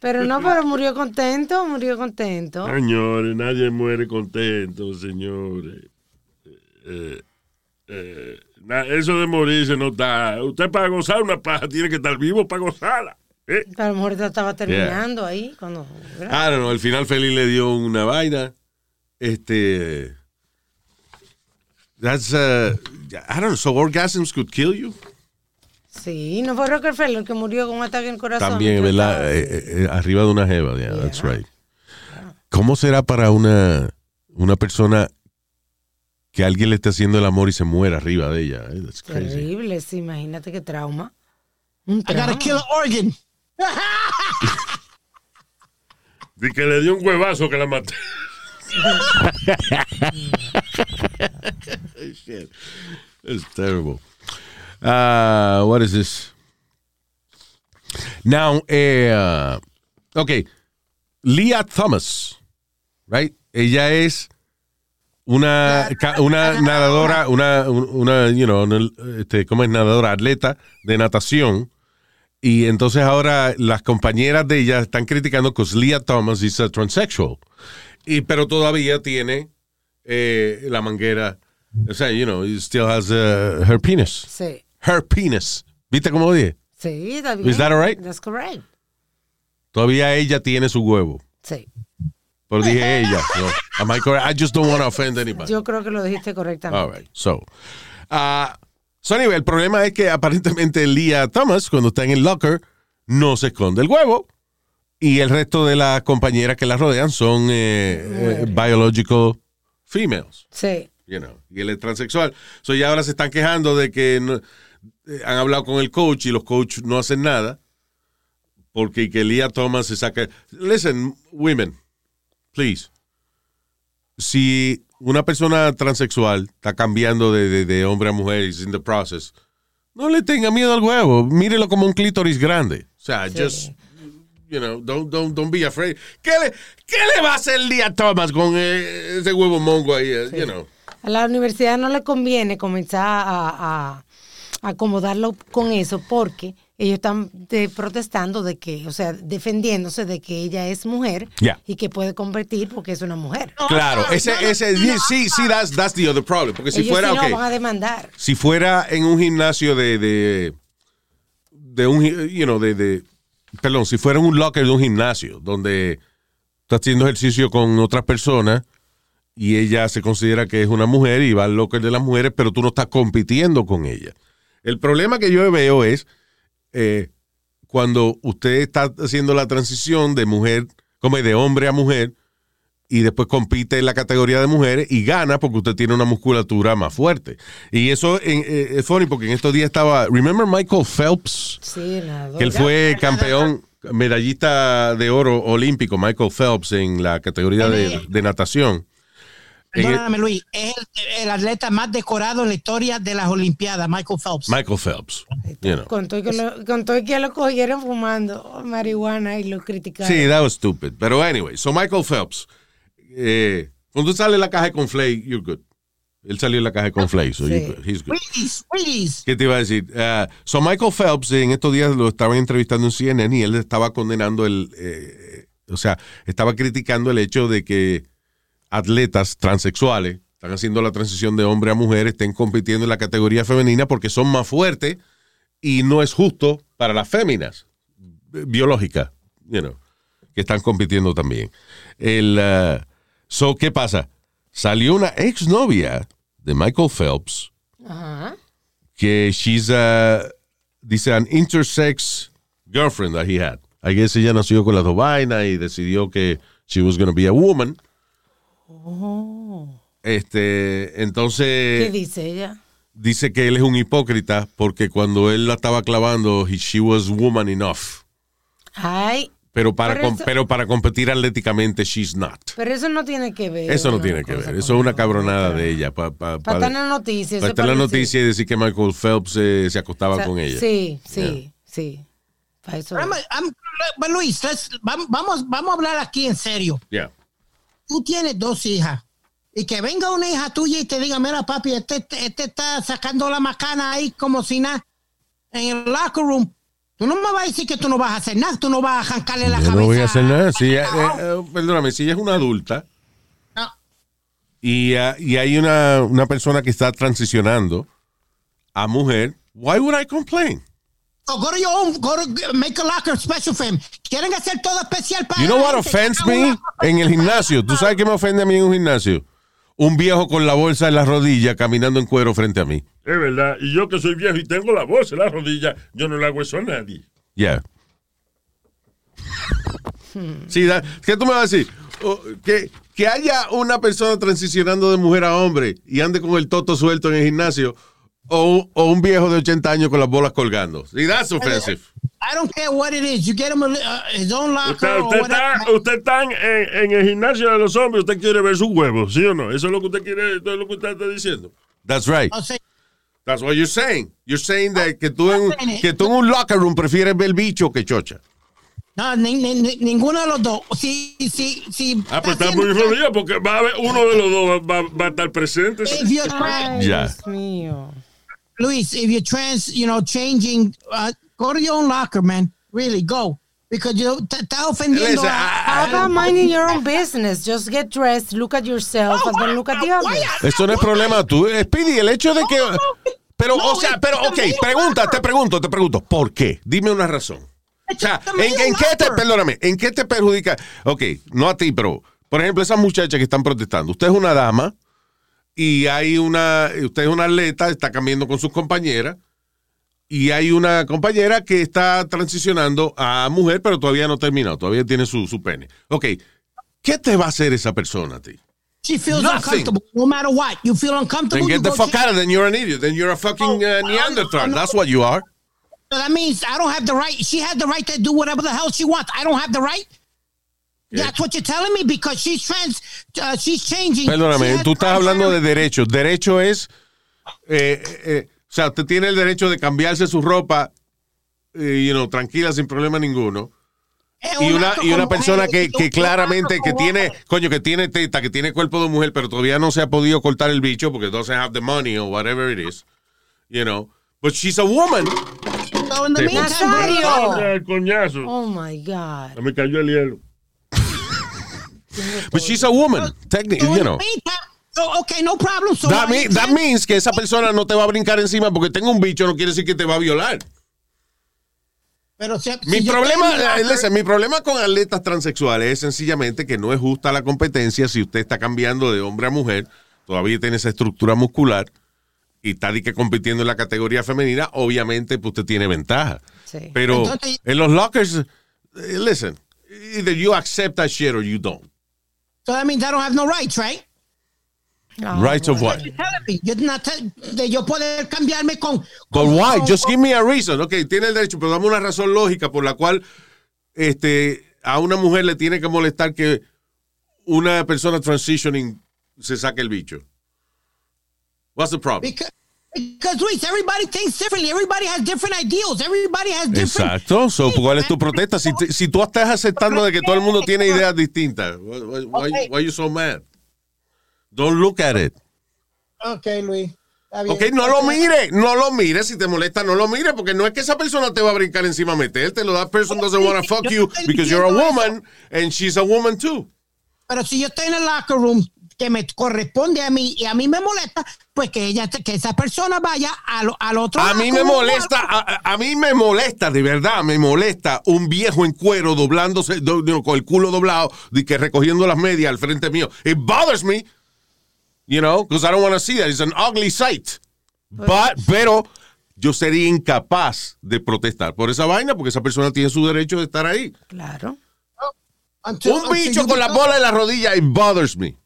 Pero no, pero murió contento, murió contento. Señores, nadie muere contento, señores. Eh, eh, eso de morirse no está. Usted para gozar una paja tiene que estar vivo para gozarla. ¿eh? A lo mejor ya estaba terminando ahí cuando. know, el final feliz le dio una vaina. Este. That's, uh, I don't know, so orgasms could kill you. Sí, no fue Rockefeller el que murió con un ataque en el corazón. También, ¿verdad? Eh, eh, eh, arriba de una jeva, yeah, that's right. ¿Cómo será para una, una persona que alguien le esté haciendo el amor y se muera arriba de ella? Eh, That's crazy. Terrible, sí, imagínate qué trauma. Un I gotta trauma. kill an organ. Y que le dio un huevazo que la maté. Shit. It's terrible. Uh, what is this? Now, eh, uh, okay, Leah Thomas, right? Ella es una, una nadadora, una, una, you know, este, ¿cómo es nadadora? Atleta de natación. Y entonces ahora las compañeras de ella están criticando que Leah Thomas is a transsexual. Y, pero todavía tiene eh, la manguera. O sea, you know, it still has uh, her penis. Sí, Her penis. ¿Viste cómo dije? sí, bien. Is that all right? That's correct. Todavía ella tiene su huevo. Sí. Pero dije ella. no. Am I correct? I just don't want to offend anybody. Yo creo que lo dijiste correctamente. All right. So, uh, so anyway, el problema es que aparentemente Leah Thomas, cuando está en el locker, no se esconde el huevo. Y el resto de las compañeras que la rodean son eh, eh, biological females. Sí. you know, y él es transexual. So ya ahora se están quejando de que no- eh, han hablado con el coach y los coaches no hacen nada porque que Leah Thomas se saca. Listen, women, please. Si una persona transexual está cambiando de, de- de hombre a mujer is in the process, no le tenga miedo al huevo. Mírelo como un clítoris grande. O sea, just, you know, don't, don't, don't be afraid. ¿Qué le, qué le va a hacer Leah Thomas con eh, ese huevo mongo ahí? eh, You know. A la universidad no le conviene comenzar a, a- a acomodarlo con eso porque ellos están de- protestando de que, o sea, defendiéndose de que ella es mujer Yeah. y que puede competir porque es una mujer. Claro, ese, ese, sí, sí, that's, that's the other problem. Porque si ellos fuera, sí no ok, van a demandar. si fuera en un gimnasio de, de, de un, you know, de, de, perdón, si fuera en un locker de un gimnasio donde estás haciendo ejercicio con otras personas y ella se considera que es una mujer y va al locker de las mujeres, pero tú no estás compitiendo con ella. El problema que yo veo es eh, cuando usted está haciendo la transición de mujer, como de hombre a mujer, y después compite en la categoría de mujeres y gana porque usted tiene una musculatura más fuerte. Y eso en- eh, es funny porque en estos días estaba, remember Michael Phelps, Sí, nada. que él fue campeón, medallista de oro olímpico, Michael Phelps en la categoría de, de natación. Perdóname, Luis. Es el, el atleta más decorado en la historia de las Olimpiadas, Michael Phelps. Michael Phelps. you know. Con todo y que lo, con todo y que lo cogieron fumando marihuana y lo criticaron. Sí, that was stupid. Pero anyway, so Michael Phelps, eh, cuando sale en la caja con Flay, you're good. Él salió en la caja con Flay, so you're Sí. good. He's good. Wheaties, Wheaties. ¿Qué te iba a decir? Ah, so Michael Phelps en estos días lo estaban entrevistando en CNN y él estaba condenando el, eh, o sea, estaba criticando el hecho de que atletas transexuales están haciendo la transición de hombre a mujer, estén compitiendo en la categoría femenina porque son más fuertes y no es justo para las féminas eh, biológicas, you know, que están compitiendo también. El, ah, so, ¿qué pasa? Salió una exnovia de Michael Phelps Ajá. que she's a, dice, an intersex girlfriend that he had. I guess ella nació con las dos vainas y decidió que she was going to be a woman. Este, ¿Qué entonces dice ella? dice que él es un hipócrita porque cuando él la estaba clavando, he- she was woman enough. Ay, Pero para, Pero com- eso- pero para competir atléticamente, she's not. pero eso no tiene que ver. Eso no tiene que ver. Eso es una cabronada de ella. Para pa, Para estar en la noticia. eso estar en la parece- noticia y decir que Michael Phelps eh, se acostaba o sea, con ella. Sí, sí, sí. Para eso. I'm- I'm- Luis, vamos, vamos a hablar aquí en serio. Yeah. Tú tienes dos hijas. y que venga una hija tuya y te diga, mira papi, este, este está sacando la macana ahí como si nada en el locker room. Tú no me vas a decir que tú no vas a hacer nada, tú no vas a arrancarle la Yo cabeza. no voy a hacer nada. Si ella- Ah, eh, eh, perdóname, si ella es una adulta no. y, ah, y hay una, una persona que está transicionando a mujer, why would I complain? So go to your own, go to make a locker special for him. Quieren hacer todo especial para You know what offends me en el gimnasio? ¿Tú sabes qué me ofende a mí en un gimnasio? Un viejo con la bolsa en la rodilla caminando en cuero frente a mí. Es verdad. Y yo que soy viejo y tengo la voz en la rodilla, yo no le hago eso a nadie. Yeah. Sí, da- ¿qué tú me vas a decir? O, que, que haya una persona transicionando de mujer a hombre y ande con el toto suelto en el gimnasio o, o un viejo de 80 años con las bolas colgando. Sí, that's offensive. I don't care what it is. You get him a, uh, his own locker Usted, or usted whatever. está, usted está en, en el gimnasio de los hombres, usted quiere ver sus huevos, ¿sí o no? Eso es lo que usted quiere, eso es lo que usted está diciendo. That's right. O sea, That's what you're saying. You're saying that que tú en, que tú en un locker room prefieres ver bicho que chocha. no, ni- ni- ni- ninguno de los dos. Si, si, si. Ah, pues está muy jodido porque va a haber, uno de los dos va, va- va a estar presente. Dios mío. Luis, if you're trans, you know, changing, uh, go to your own locker, man. Really, go. Because you te estás ofendiendo. Listen, a- How about minding your own business? Just get dressed, look at yourself, and then look at the others. Esto no es problema tú. Speedy, el hecho de que. Pero, No, o sea, pero, ok, pregunta, te pregunto, te pregunto, ¿por qué? Dime una razón. O sea, ¿en, en qué te, perdóname, ¿en qué te perjudica? Ok, no a ti, pero, por ejemplo, esas muchachas que están protestando. Usted es una dama y hay una, usted es una atleta, está cambiando con sus compañeras y hay una compañera que está transicionando a mujer, pero todavía no ha terminado, todavía tiene su, su pene. Ok, ¿qué te va a hacer esa persona a ti? She feels Nothing. uncomfortable no matter what. You feel uncomfortable. Then you get the fuck out of then you're an idiot. Then you're a fucking uh, Neanderthal. That's what you are. So that means I don't have the right. She has the right to do whatever the hell she wants. I don't have the right. That's what you're telling me because she's trans. Uh, she's changing. She Perdóname, has tú estás rights. hablando de derechos. Derecho es, eh, eh, o sea, usted tiene el derecho de cambiarse su ropa, eh, you know, tranquila, sin problema ninguno. Es Y un una, acto y una como persona que, que claramente que tiene, coño, que tiene teta, que tiene cuerpo de mujer, pero todavía no se ha podido cortar el bicho porque doesn't have the money or whatever it is, you know. But she's a woman. So in the Sí. meantime, Nazario. coñazo. Oh my God. Me cayó el hielo. But she's a woman. Technically, you know. okay, no problem. So That, mean- that means que esa persona no te va a brincar encima porque tenga un bicho no quiere decir que te va a violar. Pero si- Mi si problema, eh, listen, mi problema con atletas transexuales es sencillamente que no es justa la competencia si usted está cambiando de hombre a mujer, todavía tiene esa estructura muscular y está que compitiendo en la categoría femenina, obviamente pues, usted tiene ventaja. Sí. Pero Entonces- en los lockers, eh, listen, either you accept that shit or you don't. So that means I don't have no rights, right? Oh, Rights of what? You're telling me. You're not de yo poder cambiarme con. But con- why? con- Just give me a reason. Ok, tiene el derecho, pero dame una razón lógica por la cual este, a una mujer le tiene que molestar que una persona transitioning se saque el bicho. What's the problem? Because, because Luis, everybody thinks differently. Everybody has different ideals. Everybody has different. Exacto. So, ¿Cuál es tu protesta? Si, si tú estás aceptando de que todo el mundo tiene ideas distintas, why, why, why- why you so mad? Don't look at it. Okay, Luis. Ok, no lo mire, no lo mire. Si te molesta, no lo mire, porque no es que esa persona te va a brincar encima a meterte. That person doesn't want to fuck you because you're a woman and she's a woman too. Pero si yo estoy en el locker room que me corresponde a mí y a mí me molesta, pues que ella, que esa persona vaya al, al otro. A mí me molesta, a, mí me molesta, de verdad, me molesta un viejo en cuero doblándose, do- do- con el culo doblado, de que recogiendo las medias al frente mío. It bothers me, you know, because I don't want to see that. It's an ugly sight. But, pero yo sería incapaz de protestar por esa vaina, porque esa persona tiene su derecho de estar ahí. Claro. Until- Un bicho con la bola en la rodilla, it bothers me.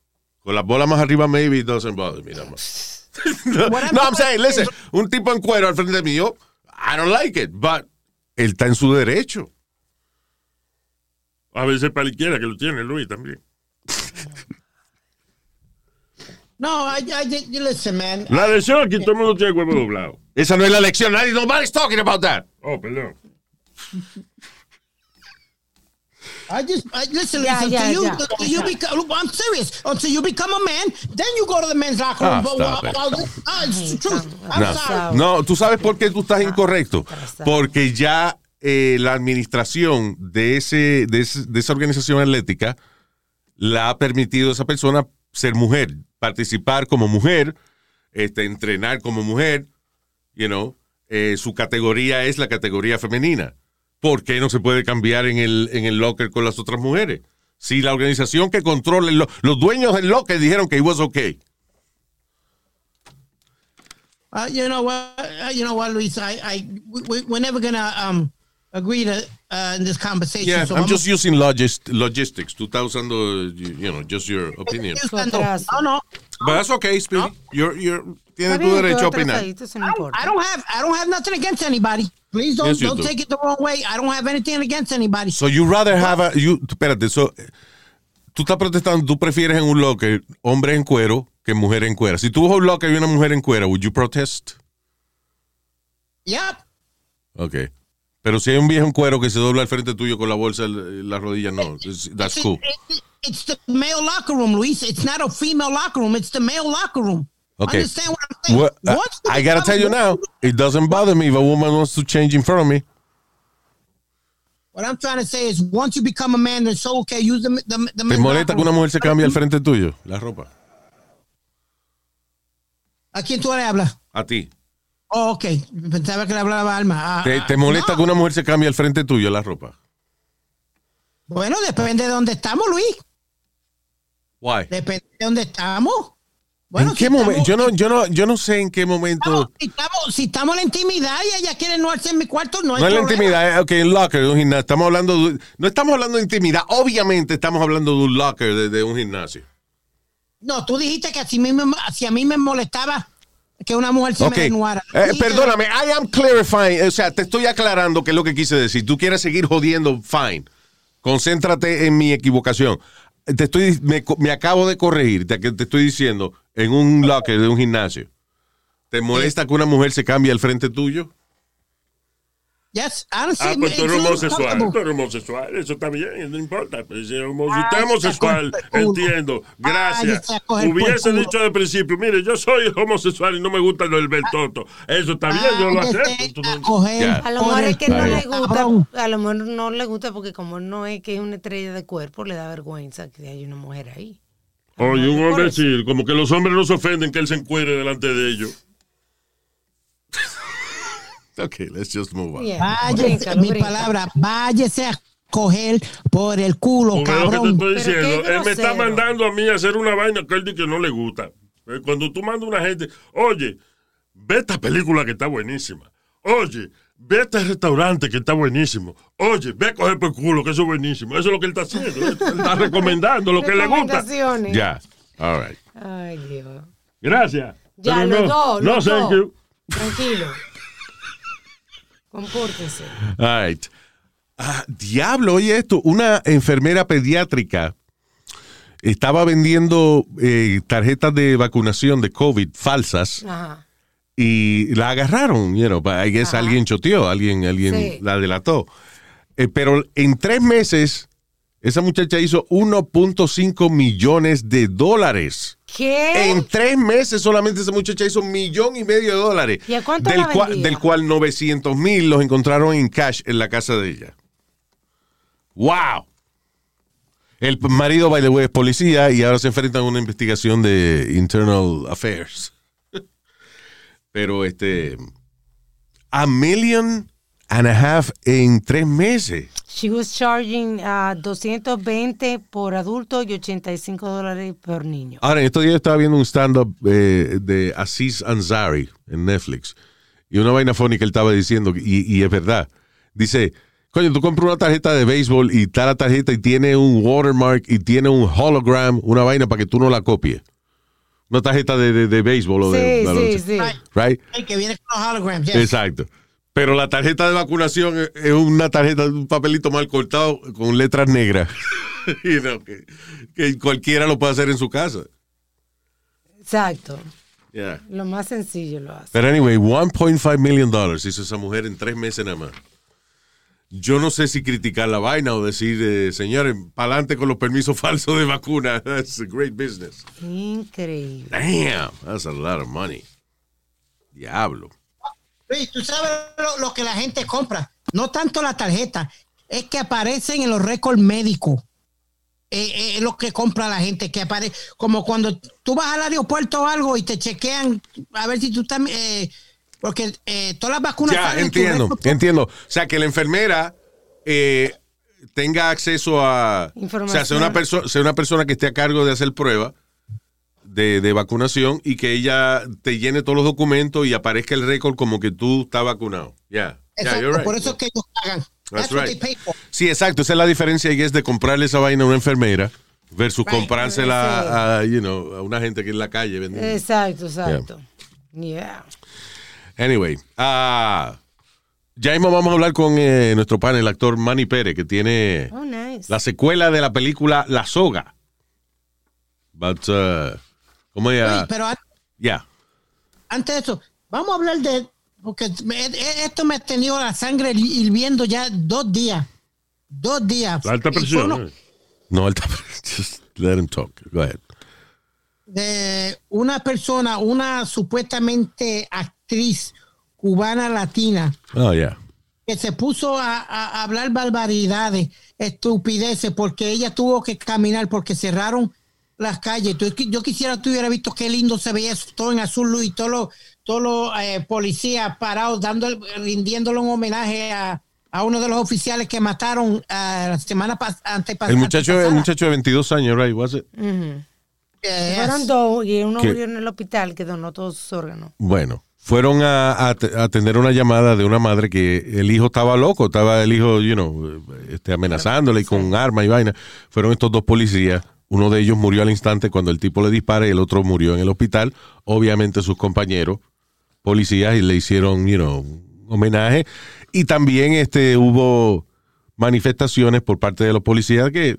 Con la bola más arriba, maybe it doesn't bother me that much. no, no, I'm saying, listen, un tipo en cuero al frente mío, I don't like it, but él está en su derecho. A veces cualquiera que lo tiene, Luis, también. No, I, I, listen, man. La lección aquí todo el mundo tiene huevo doblado. Esa no es la lección, nadie, nobody's talking about that. Oh, perdón. I just I, listen, Yeah, listen. yeah, you, yeah. until you become, I'm serious. Until you become a man, then you go to the men's locker room. Ah, but stop while, it. while this, ah, it's the truth. I'm No, sorry. no, tú sabes por qué tú estás incorrecto. atrasado. Porque ya eh, la administración de, ese, de, ese- de esa organización atlética la ha permitido a esa persona ser mujer, participar como mujer, este, entrenar como mujer, you know, eh, su categoría es la categoría femenina. ¿Por qué no se puede cambiar en el, en el locker con las otras mujeres? Si la organización que controla el lo- los dueños del locker dijeron que it was okay. Uh, you know what? Uh, you know what, Luis? I, I, we, we're never gonna um agree to uh, in this conversation. Yeah, so I'm just using logis- logistics. Tú estás usando, you you know, just your opinion. No, no. But that's okay, Speedy. You're, you're, tienes tu derecho a opinar. I don't. I don't have I don't have nothing against anybody. Please don't Yes, don't do. take it the wrong way. I don't have anything against anybody. So you rather have a, you, espérate, so, tú estás protestando, tú prefieres en un locker hombre en cuero que mujer en cuera. Si tú vas a un locker y una mujer en cuera, would you protest? Yep. Okay. Pero si hay un viejo en cuero que se dobla al frente tuyo con la bolsa en la rodilla, no. It's- That's cool. it- it's the male locker room, Luis. It's not a female locker room. It's the male locker room. Okay. Understand what I'm saying? Well, uh, I gotta tell you now, it doesn't bother me if a woman wants to change in front of me. What I'm trying to say is, once you become a man, then so okay. Use the the, the ¿Te molesta que una mujer se cambie al frente tuyo? La ropa. ¿A quién tú le hablas? A ti. Oh, ok. Pensaba que le hablaba a Alma. Ah, ¿Te, ah, te molesta no. que una mujer se cambie al frente tuyo la ropa? Bueno, depende de dónde estamos, Luis. Why? Depende de dónde estamos. Bueno, ¿En qué si momento? Yo no, yo no, yo no sé en qué estamos- momento. si, estamos, si estamos en la intimidad y ella quiere no hacer en mi cuarto, no hay No es la intimidad, eh, ok, en locker, un gimnasio. Estamos hablando de, no estamos hablando de intimidad, obviamente estamos hablando de un locker, de, de un gimnasio. No, tú dijiste que así mismo, si a mí me molestaba que una mujer se Ok, me desnuara. Eh, perdóname, I am clarifying, o sea, te estoy aclarando qué es lo que quise decir. Tú quieres seguir jodiendo, fine. Concéntrate en mi equivocación. Te estoy, me, me acabo de corregir, te, te estoy diciendo, en un locker de un gimnasio. ¿Te molesta que una mujer se cambie al frente tuyo? Yes, I don't see Ah, pues tú eres homosexual, tú eres homosexual, eso está bien, no importa. Pues, si si Ah, usted es homosexual, entiendo, gracias. Ah, el Hubiese dicho de principio, mire, yo soy homosexual y no me gusta lo del beltoto. Eso está bien, yo lo acepto. No- coger Ya. A lo mejor es que no le gusta, a lo mejor no le gusta porque como no es que es una estrella de cuerpo, le da vergüenza que haya una mujer ahí. Oye, un hombre sí, como que los hombres no se ofenden que él se encuere delante de ellos. Ok, let's just move on. Yeah. Mi palabra, váyase a coger por el culo, Porque es lo que te cabrón. estoy diciendo, él me está mandando a mí a hacer una vaina que él dice que no le gusta. Eh, Cuando tú mandas a una gente, oye, ve esta película que está buenísima. Oye, ve este restaurante que está buenísimo. Oye, ve a coger por culo, que eso es buenísimo. Eso es lo que él está haciendo. Él está recomendando lo que le gusta. Ya, all right. Ay, Dios. Gracias. Ya, Pero no, No, thank you. Tranquilo. Compórtense. All right. Ah, diablo, oye esto, una enfermera pediátrica estaba vendiendo eh, tarjetas de vacunación de COVID falsas Ajá. Y la agarraron, you know, I guess alguien choteó, alguien, alguien Sí. la delató. Eh, pero en tres meses, esa muchacha hizo 1.5 millones de dólares. ¿Qué? En tres meses solamente esa muchacha hizo un millón y medio de dólares. ¿Y a cuánto del, la cual, del cual 900 mil los encontraron en cash en la casa de ella. ¡Wow! El marido, by the way, es policía y ahora se enfrenta a una investigación de Internal Affairs. Pero este. A million and a half en tres meses. She was charging a 220 por adulto y 85 dólares por niño. Ahora, en estos días estaba viendo un stand-up eh, de Aziz Ansari en Netflix. Y una vaina que él estaba diciendo, y, y es verdad. Dice, coño, tú compras una tarjeta de béisbol y está la tarjeta y tiene un watermark y tiene un hologram, una vaina para que tú no la copies. Una tarjeta de, de, de béisbol o de Sí, sí, baloncesto. sí. Right? El que viene con los holograms, yes. Exacto. Pero la tarjeta de vacunación es- es una tarjeta, un papelito mal cortado con letras negras. You know, que, que cualquiera lo puede hacer en su casa. Exacto. Yeah. Lo más sencillo lo hace. Pero anyway, 1.5 million dollars hizo esa mujer en tres meses nada más. Yo no sé si criticar la vaina o decir, eh, señores, para adelante con los permisos falsos de vacuna. That's a great business. Increíble. Damn, that's a lot of money. Diablo. Luis, tú sabes lo, lo que la gente compra. No tanto la tarjeta, es que aparecen en los récords médicos. Eh, eh, es lo que compra la gente, que aparece. Como cuando tú vas al aeropuerto o algo y te chequean a ver si tú estás. Porque eh, todas las vacunas. Ya, salen en tu entiendo, récord. entiendo. O sea, que la enfermera eh, tenga acceso a... O sea, sea una, perso- sea una persona que esté a cargo de hacer prueba de, de vacunación y que ella te llene todos los documentos y aparezca el récord como que tú estás vacunado. Ya, ya, Exacto, you're right. Por eso es que ellos pagan. That's right. they pay for. Sí, exacto. Esa es la diferencia y es de comprarle esa vaina a una enfermera versus Right. comprársela a, you know, a una gente que en la calle vendiendo. Exacto, exacto. Yeah. Anyway, ah, ya mismo vamos a hablar con eh, nuestro pan, el actor Manny Pérez, que tiene Oh, nice. la secuela de la película La Soga. But, uh, ¿cómo ya? pero an- Ya. antes de eso, vamos a hablar de. Porque me- e- esto me ha tenido la sangre hirviendo ya dos días. Dos días. La alta presión. uno- ¿eh? No, él está- just let him talk. Go ahead. De una persona, una supuestamente actriz cubana latina, Oh, yeah. que se puso a, hablar barbaridades, estupideces, porque ella tuvo que caminar porque cerraron las calles. Yo quisiera que tú hubieras visto qué lindo se veía eso, todo en azul y todos los todos los eh, policías parados, dando, rindiéndole un homenaje a, a uno de los oficiales que mataron eh, la semana pas- antepasada. El muchacho, el muchacho de 22 años, right? Was it? Fueron dos y uno ¿Qué? murió en el hospital que donó todos sus órganos. Bueno, fueron a, a at- a atender una llamada de una madre que el hijo estaba loco, estaba el hijo, you know, este, amenazándole y con arma y vaina. Fueron estos dos policías. Uno de ellos murió al instante cuando el tipo le dispara y el otro murió en el hospital. Obviamente sus compañeros policías y le hicieron, you know, un homenaje. Y también este, hubo manifestaciones por parte de los policías que,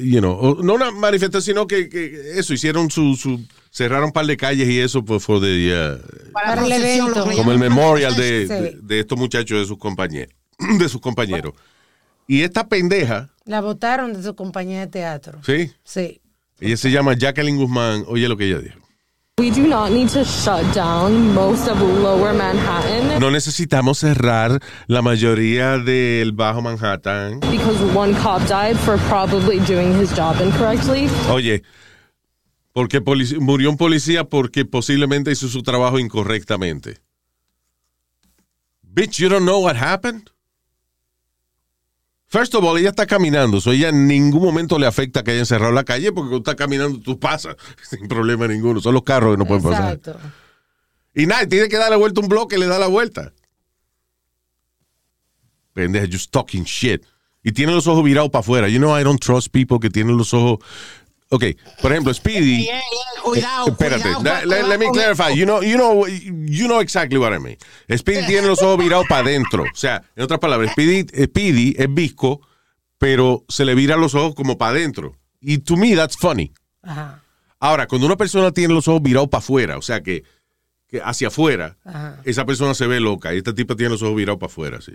you know, no una manifestación, sino que, que eso, hicieron su, su, cerraron un par de calles y eso pues, for the, uh, para Para el evento. como el memorial de, de estos muchachos de sus compañeros, de sus compañeros. Y esta pendeja, La votaron de su compañía de teatro. ¿sí? Sí. Ella se llama Jacqueline Guzmán. Oye lo que ella dijo. No necesitamos cerrar la mayoría del Bajo Manhattan. because one cop died for probably doing his job incorrectly. Oye, porque murió un policía porque posiblemente hizo su trabajo incorrectamente. Bitch, you don't know what happened? First of all, ella está caminando, so ella en ningún momento le afecta que hayan cerrado la calle porque cuando está caminando tú pasas sin problema ninguno. Son los carros que no pueden pasar. Exacto. Y nada, tiene que darle vuelta un bloque, le da la vuelta. Pendeja, just talking shit. Y tiene los ojos virados para afuera. You know, I don't trust people que tienen los ojos. Ok, por ejemplo, Speedy. Yeah, yeah, cuidado, Espérate, cuidado, da- cuidado let, let me clarify. You know, you know, you know exactly what I mean. Speedy tiene los ojos virados para adentro. O sea, en otras palabras, Speedy, Speedy es visco, pero se le viran los ojos como para adentro. Y to me, that's funny. Ajá. Ahora, cuando una persona tiene los ojos virados para afuera, o sea que, que hacia afuera, Ajá. esa persona se ve loca. Y esta tipa tiene los ojos virados para afuera, sí.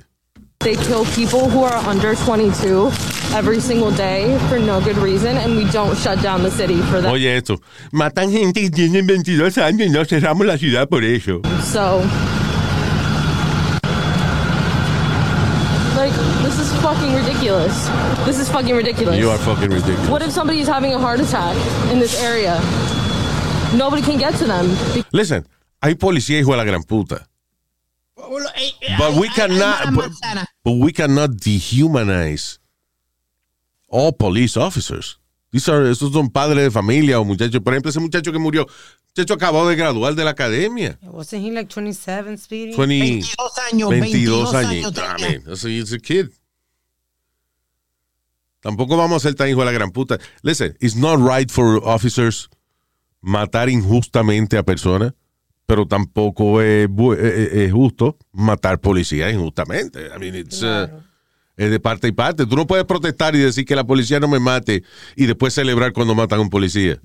They kill people who are under 22 every single day for no good reason, and we don't shut down the city for that. Oye, esto. Matan gente que tienen 22 años y no cerramos la ciudad por eso. So, like, this is fucking ridiculous. This is fucking ridiculous. You are fucking ridiculous. What if somebody is having a heart attack in this area? Nobody can get to them. Listen, hay policía hijo de la gran puta. Eh, eh, But we cannot, but, but we cannot dehumanize all police officers. These are, estos son padres de familia o muchachos. Por ejemplo, ese muchacho que murió, muchacho acabó de graduar de la academia. Wasn't he like 27, Speedy? 20, 22 años, 22 22 años. años I tenía. mean, that's a, it's a kid. Tampoco vamos a ser tan hijo de la gran puta. Listen, it's not right for officers matar injustamente a personas, pero tampoco es, bu- eh, eh, es justo matar policías injustamente. I mean, it's, uh, es de parte y parte. Tú no puedes protestar y decir que la policía no me mate y después celebrar cuando matan a un policía.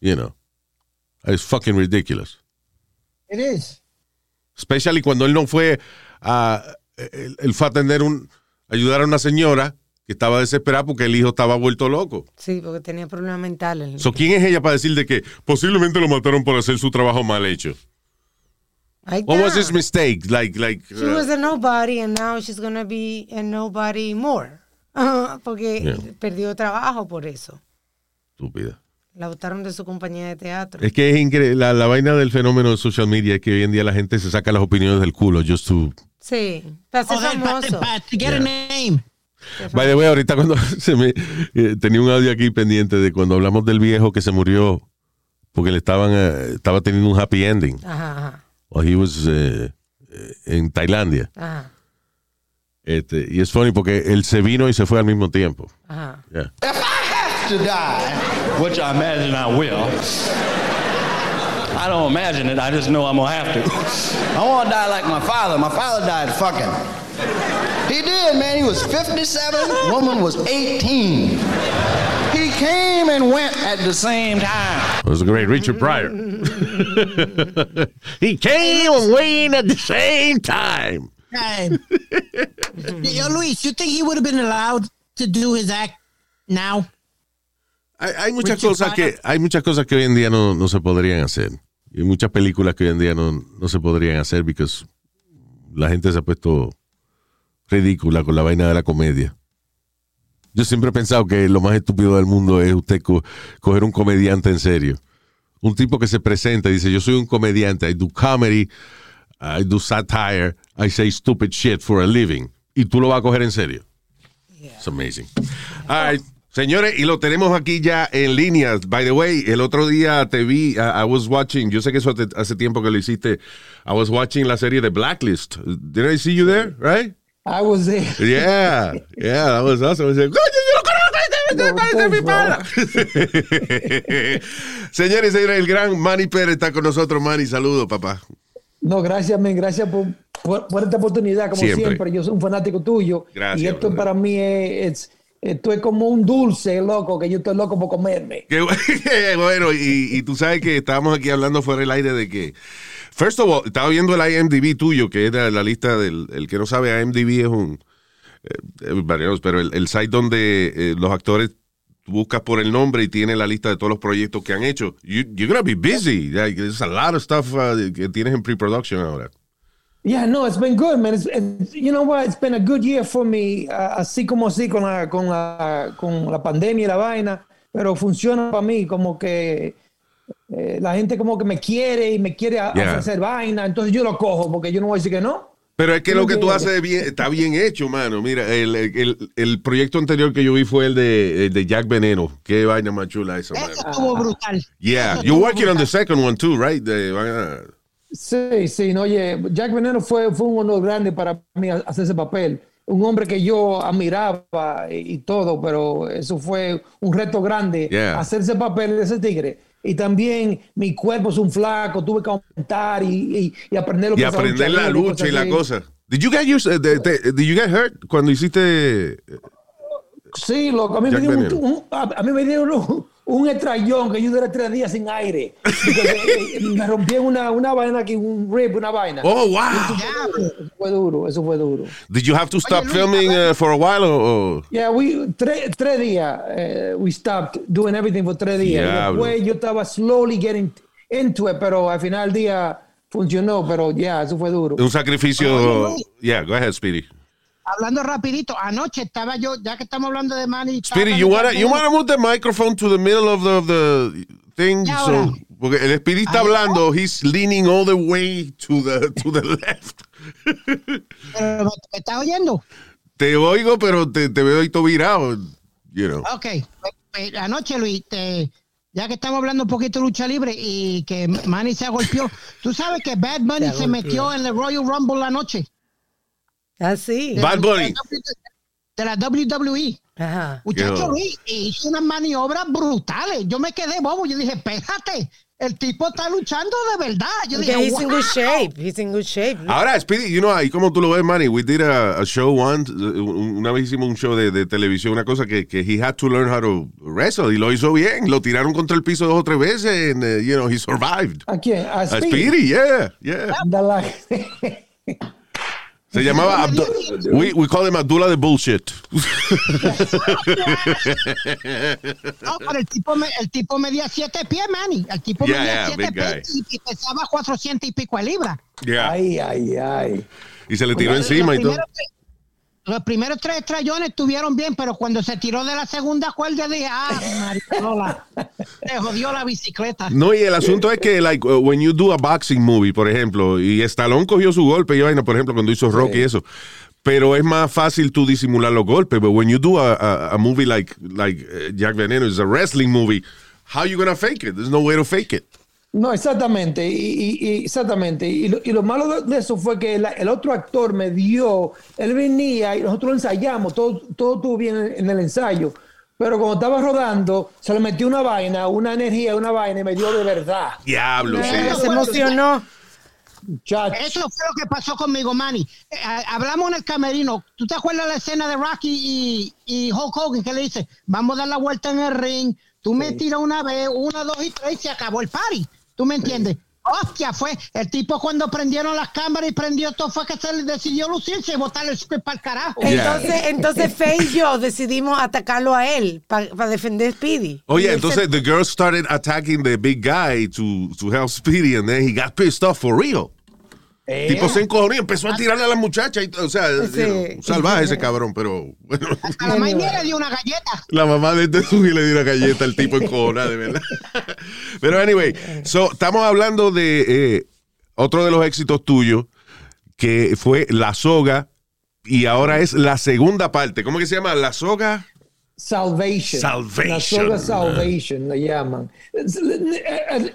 You know, it's fucking ridiculous. It is. Especially cuando él no fue a, él, él fue a atender un, ayudar a una señora que estaba desesperada porque el hijo estaba vuelto loco. Sí, porque tenía problemas mentales. So, ¿Quién es ella para decir de que posiblemente lo mataron por hacer su trabajo mal hecho? Ahí What was his mistake? Like, like, She uh, was a nobody and now she's gonna be a nobody more. porque Yeah. perdió trabajo por eso. estúpida. La botaron de su compañía de teatro. Es que es increíble. La, la vaina del fenómeno de social media es que hoy en día la gente se saca las opiniones del culo just to Sí, para ser pa- famoso. pa- to get a name. By the way, ahorita cuando se me eh, tenía un audio aquí pendiente de cuando hablamos del viejo que se murió porque le estaban eh, estaba teniendo un happy ending. Ajá, ajá, While he was eh, eh, en Tailandia. ajá, Este, y es funny porque él se vino y se fue al mismo tiempo. ajá. Yeah. to die, which I imagine I will. I don't imagine it, I just know I'm gonna have to. I wanna die like my father. My father died fucking. He did, man. He was 57, woman was 18. He came and went at the same time. It was a great Richard Pryor. he came and went at the same time. Time. Yo, Luis, you think he would have been allowed to do his act now? Hay, hay muchas cosas que hay muchas cosas que hoy en día no, no se podrían hacer. Y muchas películas que hoy en día no, no se podrían hacer porque la gente se ha puesto ridícula con la vaina de la comedia. Yo siempre he pensado que lo más estúpido del mundo es usted co- coger un comediante en serio. Un tipo que se presenta y dice, yo soy un comediante, I do comedy, I do satire, I say stupid shit for a living. Y tú lo vas a coger en serio. It's amazing. All right. Señores, y lo tenemos aquí ya en línea. By the way, el otro día te vi, I, I was watching, yo sé que eso hace tiempo que lo hiciste. I was watching la serie de Blacklist. Did I see you there, right? I was there. Yeah, yeah, that was awesome. I was like. Señores el gran Manny Pérez está con nosotros. Manny, saludos, papá. No, gracias, men. Gracias por, por, por esta oportunidad, como Siempre. siempre. Yo soy un fanático tuyo. Gracias, Y esto brother. para mí es, es- esto es como un dulce, loco, que yo estoy loco por comerme. Qué bueno, y, y tú sabes que estábamos aquí hablando fuera del aire de que, first of all, estaba viendo el IMDb tuyo, que era la lista del, el que no sabe, IMDb es un, eh, eh, varios, pero el, el site donde eh, los actores buscas por el nombre y tiene la lista de todos los proyectos que han hecho. You, you're gonna be busy, like, there's a lot of stuff uh, que tienes en pre-production ahora. Yeah, no, it's been good, man. It's, it's- you know what? It's been a good year for me. uh, así como así con la, con la, con la pandemia y la vaina, pero funciona para mí como que eh, la gente como que me quiere y me quiere a- Yeah. ofrecer vaina, entonces yo lo cojo porque yo no voy a decir que no. Pero es que lo que tú haces es bien- está bien hecho, mano. Mira, el, el- el proyecto anterior que yo vi fue el de, el de Jack Veneno. Qué vaina más chula esa, mano. Eso estuvo brutal. Yeah, Eso you're working on the second one too, right? Van a- Sí, sí, no, oye, Jack Veneno fue, fue un honor grande para mí hacer ese papel. Un hombre que yo admiraba y, y todo, pero eso fue un reto grande, Yeah. hacer ese papel de ese tigre. Y también mi cuerpo es un flaco, tuve que aumentar y, y, y aprender lo y que es aprender la lucha y la así. cosa. Did you get used, eh, de- did you get hurt cuando hiciste Sí, loco, a mí Jack me un, un- a, a mí me dio un, un estrellón que yo duré tres días sin aire. Eh, me rompí una, una vaina aquí, un rib, una vaina. Oh, wow. Eso fue duro, eso fue duro. Did you have to stop Luis, filming uh, for a while or, Yeah, we tres tres días eh, we stopped doing everything for tres días. Y Diablo. después yo estaba slowly getting into it, pero al final del día funcionó, pero ya, eso fue duro. un sacrificio? Oye, Luis. Yeah, go ahead, Speedy. Hablando rapidito, anoche estaba yo, ya que estamos hablando de Manny. Speedy, you wanna you wanna move the microphone to the middle of the, of the thing Y so porque el Speedy está hablando, he's leaning all the way to the to the left. Pero, ¿Me, me estás oyendo? Te oigo, pero te, te veo ahí todo virado, you know. Ok. Pues, Anoche, Luis, te- ya que estamos hablando un poquito de lucha libre y que Manny se golpeó, tú sabes que Bad Bunny Se se metió en el Royal Rumble la noche. Así. De Bad Bunny. De la WWE. Ajá. Muchacho Qué Luis hizo unas maniobras brutales. Yo me quedé bobo. Yo dije, espérate, el tipo está luchando de verdad. Yo Porque dije, he's in "Wow". good shape. He's in good shape. Ahora, Speedy, you know, ahí como tú lo ves, Manny, we did a, a show once, uh, una vez hicimos un show de, de televisión, una cosa que, que he had to learn how to wrestle y lo hizo bien, lo tiraron contra el piso dos o tres veces and, uh, you know, he survived. ¿A quién? A A Speedy. Speedy, yeah, yeah. Se llamaba Abdu- we, we call him Abdullah the bullshit. No, pero el tipo, me- el tipo medía 7 pies, Manny. El tipo Yeah, medía yeah, 7 big guy. pies y, y pesaba 400 y pico de libras. Yeah. Ay, ay, ay. Y se le tiró Los encima y todo. tres- Los primeros tres estrellones estuvieron bien, pero cuando se tiró de la segunda cuerda dije, ah, maricola, se jodió la bicicleta. No, y el asunto es que, like, uh, when you do a boxing movie, por ejemplo, y Stallone cogió su golpe y vaina, por ejemplo, cuando hizo Rocky y eso. Pero es más fácil tú disimular los golpes. But when you do a, a, a movie like, like uh, Jack Veneno, it's a wrestling movie, how you gonna fake it? There's no way to fake it. No, exactamente, y, exactamente. Y lo, y lo malo de- eso fue que el, el otro actor me dio, él venía y nosotros lo ensayamos, todo, todo estuvo bien en, en el ensayo, pero cuando estaba rodando, se le metió una vaina, una energía, una vaina y me dio de verdad. Diablo, sí. Se emocionó. Muchacho. Eso fue lo que pasó conmigo, Manny. Eh, hablamos en el camerino. ¿Tú te acuerdas la escena de Rocky y, y Hulk Hogan que le dice, vamos a dar la vuelta en el ring, tú me tiras una vez, una, dos y tres y se acabó el party? ¿Tú me entiendes? Hostia, fue el tipo cuando prendieron las cámaras y prendió todo fue que se le decidió lucirse y botar el script para el carajo. Entonces, entonces Faye y yo decidimos atacarlo a él para defender a Speedy. Oh, yeah, entonces the girl started attacking the big guy to, to help Speedy, and then he got pissed off for real. Eh, Tipo se encojonó y empezó a tirarle a la muchacha. Y, o sea, Sí. you know, salvaje ese cabrón, pero bueno. A la mañana le dio una galleta. La mamá de este y le dio una galleta al tipo en cona, de verdad. Pero anyway, so, estamos hablando de eh, otro de los éxitos tuyos, que fue La Soga, y ahora es la segunda parte. ¿Cómo que se llama? La Soga. Salvation. Salvation. La soga Salvation le llaman. Eh,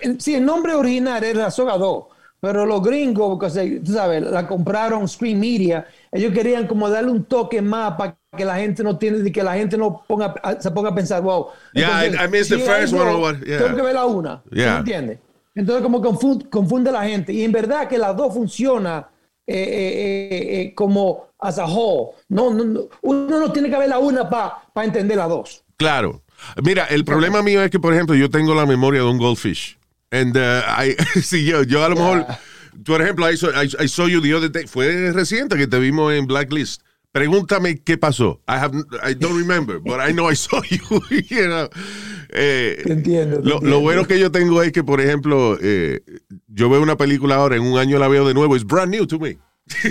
eh, Sí, el nombre original era la soga 2, pero los gringos, porque tú sabes, la compraron Screen Media, ellos querían como darle un toque más para que la gente no tiene, que la gente no ponga, se ponga a pensar, wow. Yeah, I- I missed the si first one or yeah. Tengo que ver la una. ¿tú Yeah. me entiendes? Entonces como confun- confunde a la gente. Y en verdad que las dos funciona eh, eh, eh, eh, como as a whole. No, no, no, uno no tiene que ver la una para entender la dos. Claro. Mira, el problema mío es que, por ejemplo, yo tengo la memoria de un goldfish. And uh, I, sí, yo, yo a lo mejor, por ejemplo, I saw, I- I saw you the other day, fue reciente que te vimos en Blacklist. Pregúntame qué pasó. I have, I don't remember, but I know I saw you. you know. Eh, Te entiendo, te lo, lo entiendo. bueno que yo tengo es que, por ejemplo, eh, yo veo una película ahora, en un año la veo de nuevo, it's brand new to me.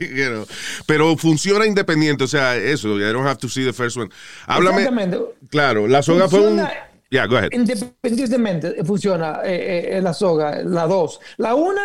You know. Pero funciona independiente, o sea, eso, I don't have to see the first one. Háblame. Claro, la soga fue un. Funciona- Yeah, go ahead. Independientemente funciona eh, eh, la soga, la 2. La 1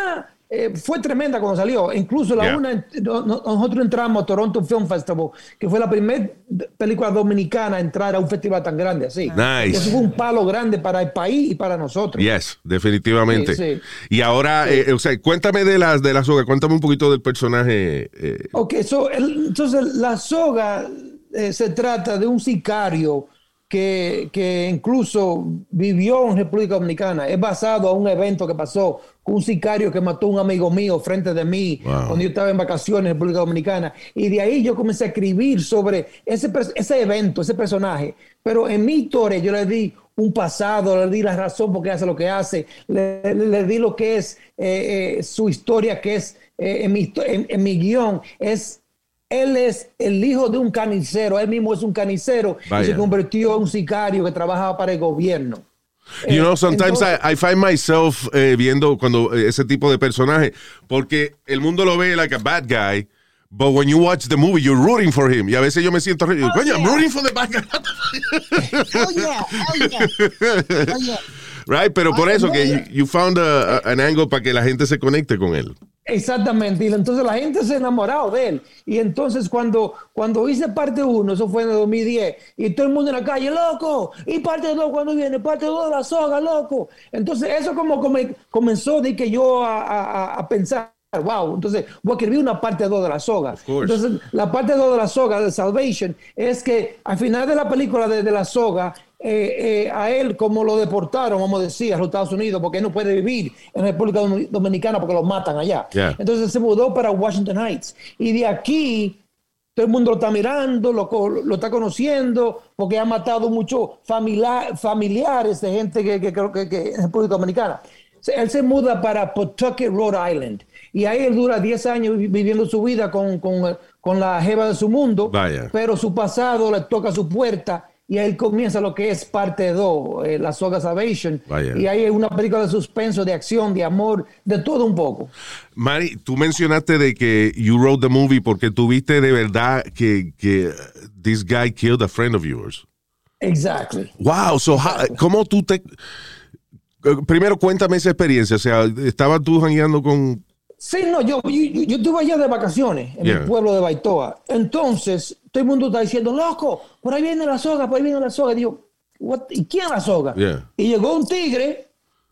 fue tremenda cuando salió. Incluso la Yeah. 1, nosotros entramos a Toronto Film Festival, que fue la primera película dominicana a entrar a un festival tan grande así. Nice. Eso fue un palo grande para el país y para nosotros. Yes, definitivamente. Sí, sí. Y ahora, eh, o sea, cuéntame de las de la soga, cuéntame un poquito del personaje. eh, Ok, so, el- entonces la soga eh, se trata de un sicario que, que incluso vivió en República Dominicana. Es basado a un evento que pasó con un sicario que mató a un amigo mío frente de mí Wow. cuando yo estaba en vacaciones en República Dominicana. Y de ahí yo comencé a escribir sobre ese, ese evento, ese personaje. Pero en mi historia yo le di un pasado, le di la razón por qué hace lo que hace, le, le- le di lo que es eh, eh, su historia, que es eh, en, mi, en mi guion, es él es el hijo de un carnicero, él mismo es un carnicero y se convirtió en un sicario que trabajaba para el gobierno. You know, Eh, sometimes entonces- I, I find myself eh, viendo cuando eh, ese tipo de personaje, porque el mundo lo ve like a bad guy, but when you watch the movie, you're rooting for him. Y a veces yo me siento, re- coño, I'm rooting for the bad guy. Yeah, hell yeah, hell yeah. right? Pero por eso no, que you, you found a- a- an angle para que la gente se conecte con él. Exactamente, y entonces la gente se ha enamorado de él. Y entonces cuando, cuando hice parte 1, eso fue en el 2010, y todo el mundo en la calle, loco, y parte 2 cuando viene, parte 2 de la soga, loco. Entonces eso como, come- comenzó de que yo a, a- a pensar, wow, entonces voy a escribir una parte 2 de la soga. Entonces la parte 2 de la soga de Salvation es que al final de la película de, de la soga, eh, eh, a él como lo deportaron, vamos a decir, a los Estados Unidos, porque él no puede vivir en República Domin- Dominicana porque lo matan allá. Yeah. Entonces se mudó para Washington Heights. Y de aquí todo el mundo lo está mirando, lo, lo está conociendo, porque ha matado muchos familia- familiares de gente que, que creo que, que en República Dominicana. Él se muda para Pawtucket, Rhode Island. Y ahí él dura 10 años vi- viviendo su vida con, con, con la jeva de su mundo, Vaya. pero su pasado le toca su puerta y ahí comienza lo que es parte 2, eh, la soga Salvation. Vaya. Y ahí es una película de suspenso, de acción, de amor, de todo un poco. Mari, tú mencionaste de que you wrote the movie porque tuviste de verdad que, que this guy killed a friend of yours. Exactly. Wow, so how- ¿cómo tú te... eh, Primero cuéntame esa experiencia, o sea, estabas tú jangueando con... Sí, no, yo, yo, yo- yo estuve allá de vacaciones en Yeah. el pueblo de Baitoa. Entonces, todo el mundo está diciendo, loco, por ahí viene la soga, por ahí viene la soga. Y digo, "What? ¿y quién la soga? Yeah. Y llegó un tigre,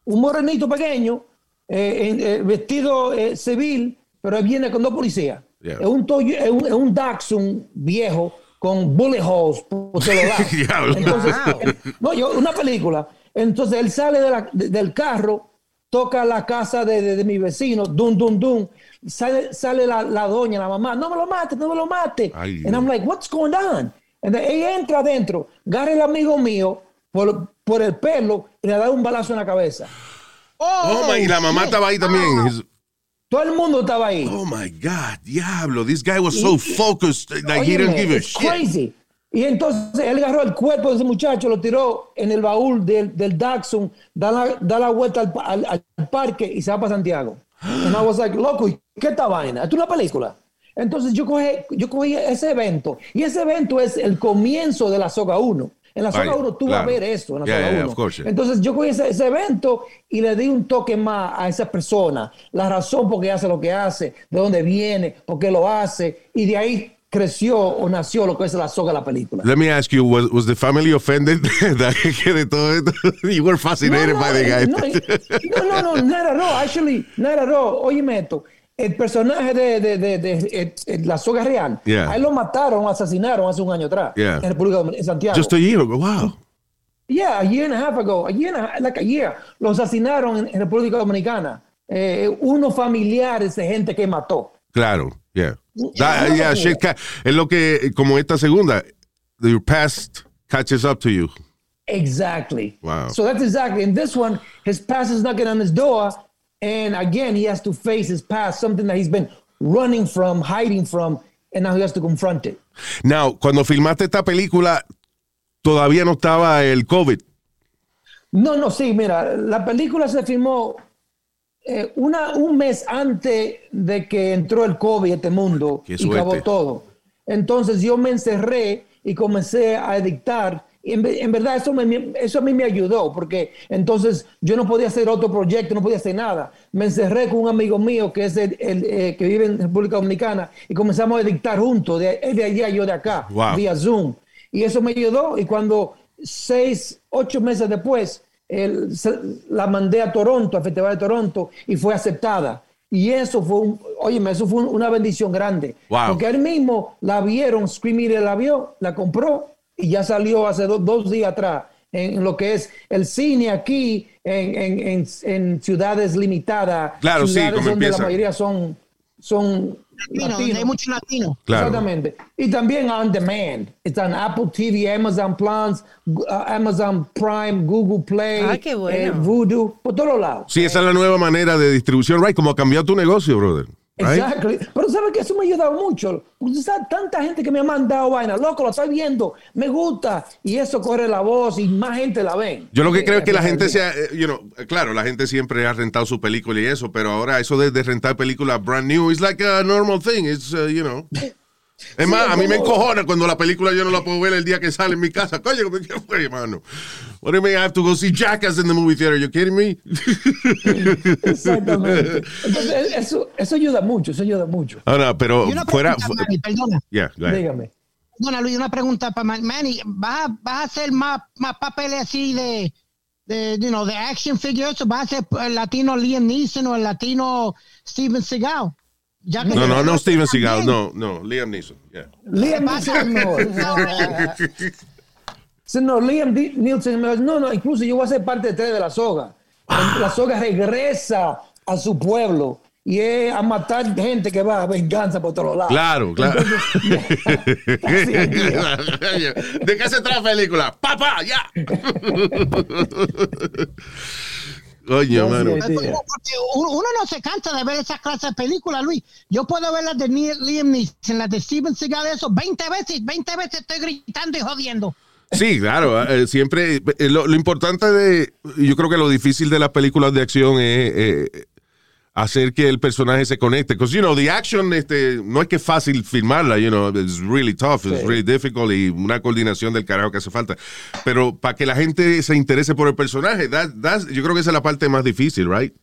un morenito pequeño, eh, en- eh, vestido eh, civil, pero viene con dos policías. Yeah. Es un, Toyo- es un, es un Datsun viejo con bullet holes por todos lados. Entonces, eh, no, yo, una película. Entonces él sale de la- de- del carro, toca la casa de, de- de mi vecino, dum, dum, dum. Sale, sale la, la doña, la mamá, no me lo mate, no me lo mate. Ay, And I'm like, what's going on? And then ella entra adentro, agarra el amigo mío por, por el pelo y le da un balazo en la cabeza. Oh, my, y la mamá estaba ahí también. His- Todo el mundo estaba ahí. Oh my God, diablo, this guy was so focused, like he Óyeme, didn't give a shit. crazy. Y entonces él agarró el cuerpo de ese muchacho, lo tiró en el baúl del, del Datsun, da la, da la vuelta al, al- al parque y se va para Santiago. And I was like, loco, ¿y ¿qué esta vaina? ¿Es una película? Entonces yo cogí, yo cogí ese evento y ese evento es el comienzo de la Soga 1. En la Soga Vaya, 1 tú vas a ver esto, en la Yeah, Soga yeah, 1. of course, yeah. Entonces yo cogí ese, ese evento y le di un toque más a esa persona, la razón por qué hace lo que hace, de dónde viene, por qué lo hace, y de ahí creció o nació lo que es la soga de la película. Let me ask you, was, was the family offended de todo esto? You were fascinated by the guy. No, no, no, no, not at all. Actually, not at all. Óyeme esto. El personaje de, de, de, de- eh, eh, la soga real, Yeah. a él lo mataron, asesinaron hace un año atrás Yeah. en República Dominicana, en Santiago. Just a year ago, wow. Yeah, a year and a half ago, a year and a half, like a year, lo asesinaron en, en República Dominicana. Eh, unos familiares de gente que mató. Claro, yeah. That- yeah, shit es lo que, como esta segunda, your past catches up to you. Exactly. Wow. So that's exactly. In this one, his past is knocking on his door, and again, he has to face his past, something that he's been running from, hiding from, and now he has to confront it. Now, cuando filmaste esta película, todavía no estaba el COVID. No, no, sí, mira, la película se filmó eh, una, un mes antes de que entró el COVID a este mundo y acabó todo. Entonces yo me encerré y comencé a dictar. Y en, en verdad eso, me- eso a mí me ayudó porque entonces yo no podía hacer otro proyecto, no podía hacer nada. Me encerré con un amigo mío que es el, el, eh, que vive en República Dominicana y comenzamos a dictar juntos, de, él de allá, yo de acá, Wow. vía Zoom. Y eso me ayudó. Y cuando seis, ocho meses después, el- se- la mandé a Toronto, al Festival de Toronto, y fue aceptada. Y eso fue, un, óyeme, eso fue un- una bendición grande. Wow. Porque él mismo la vieron, Scream Eater la vio, la compró y ya salió hace do- dos días atrás en, lo que es el cine aquí en, en- en- en ciudades limitadas. Claro, sí, ciudades como donde empieza. la mayoría son, son Latino, donde hay mucho latino. Claro. Exactamente. Y también on demand. Está en Apple TV, Amazon Plans, uh, Amazon Prime, Google Play, Ah, qué bueno. eh, Voodoo, por todos lados. Sí, esa es la nueva manera de distribución, right? Como ha cambiado tu negocio, brother. Right? Exactly. Pero sabes que eso me ha ayudado mucho. Porque sabes, tanta gente que me ha mandado vaina, loco, lo estoy viendo, me gusta. Y eso corre la voz y más gente la ve. Yo lo que creo es que la gente sea, eh, you know, claro, la gente siempre ha rentado su película y eso, pero ahora eso de, de rentar películas brand new is like a normal thing, it's, uh, you know. Es más, a mí me encojona cuando la película yo no la puedo ver el día que sale en mi casa. Coño, ¿qué fue, hermano? What do you mean I have to go see Jackass in the movie theater? You kidding me? Exactamente. Entonces, eso, eso ayuda mucho, eso ayuda mucho. Ahora, pero Y una fuera... Manny, perdona. Yeah, go ahead. Dígame. Perdona, Luis, una pregunta para Man- Manny. ¿Vas a, vas a hacer más, más papeles así de, de, you know, de action figures vas a ser el latino Liam Neeson o el latino Steven Seagal? Ya que No, no, no Steven. Seagal, no, no, Liam Neeson. Yeah. Liam Neeson es mejor. Sí, no, Liam mejor. No, no, incluso yo voy a ser parte de tres de la soga. La soga regresa a su pueblo y es a matar gente que va a venganza por todos lados. Claro, claro. ¿De qué se trata la película? ¡Papá, ya! Coño, mano. Porque uno, no se cansa de ver esa clase de películas, Luis. Yo puedo ver las de Ni- Liam Neeson, las de Steven Seagal, eso 20 veces, 20 veces estoy gritando y jodiendo. Sí, claro, eh, siempre eh, lo, lo importante de, yo creo que lo difícil de las películas de acción es eh, hacer que el personaje se conecte, because you know the action este no es que es fácil filmarla, you know, it's really tough, it's Sí. really difficult y una coordinación del carajo que hace falta, pero para que la gente se interese por el personaje, that- that's- yo creo que esa es la parte más difícil, right?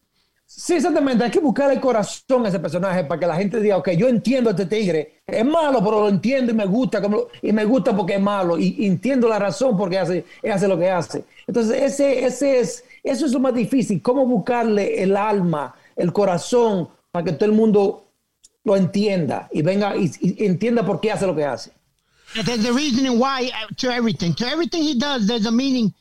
Sí, exactamente. Hay que buscar el corazón a ese personaje para que la gente diga, ok, yo entiendo a este tigre. Es malo, pero lo entiendo y me gusta. Como y me gusta porque es malo. Y, y entiendo la razón porque hace, hace lo que hace. Entonces, ese, ese es, eso es lo más difícil. Cómo buscarle el alma, el corazón, para que todo el mundo lo entienda y venga y, y entienda por qué hace lo que hace. There's a reasoning why uh, to everything. To everything he does, there's a meaning.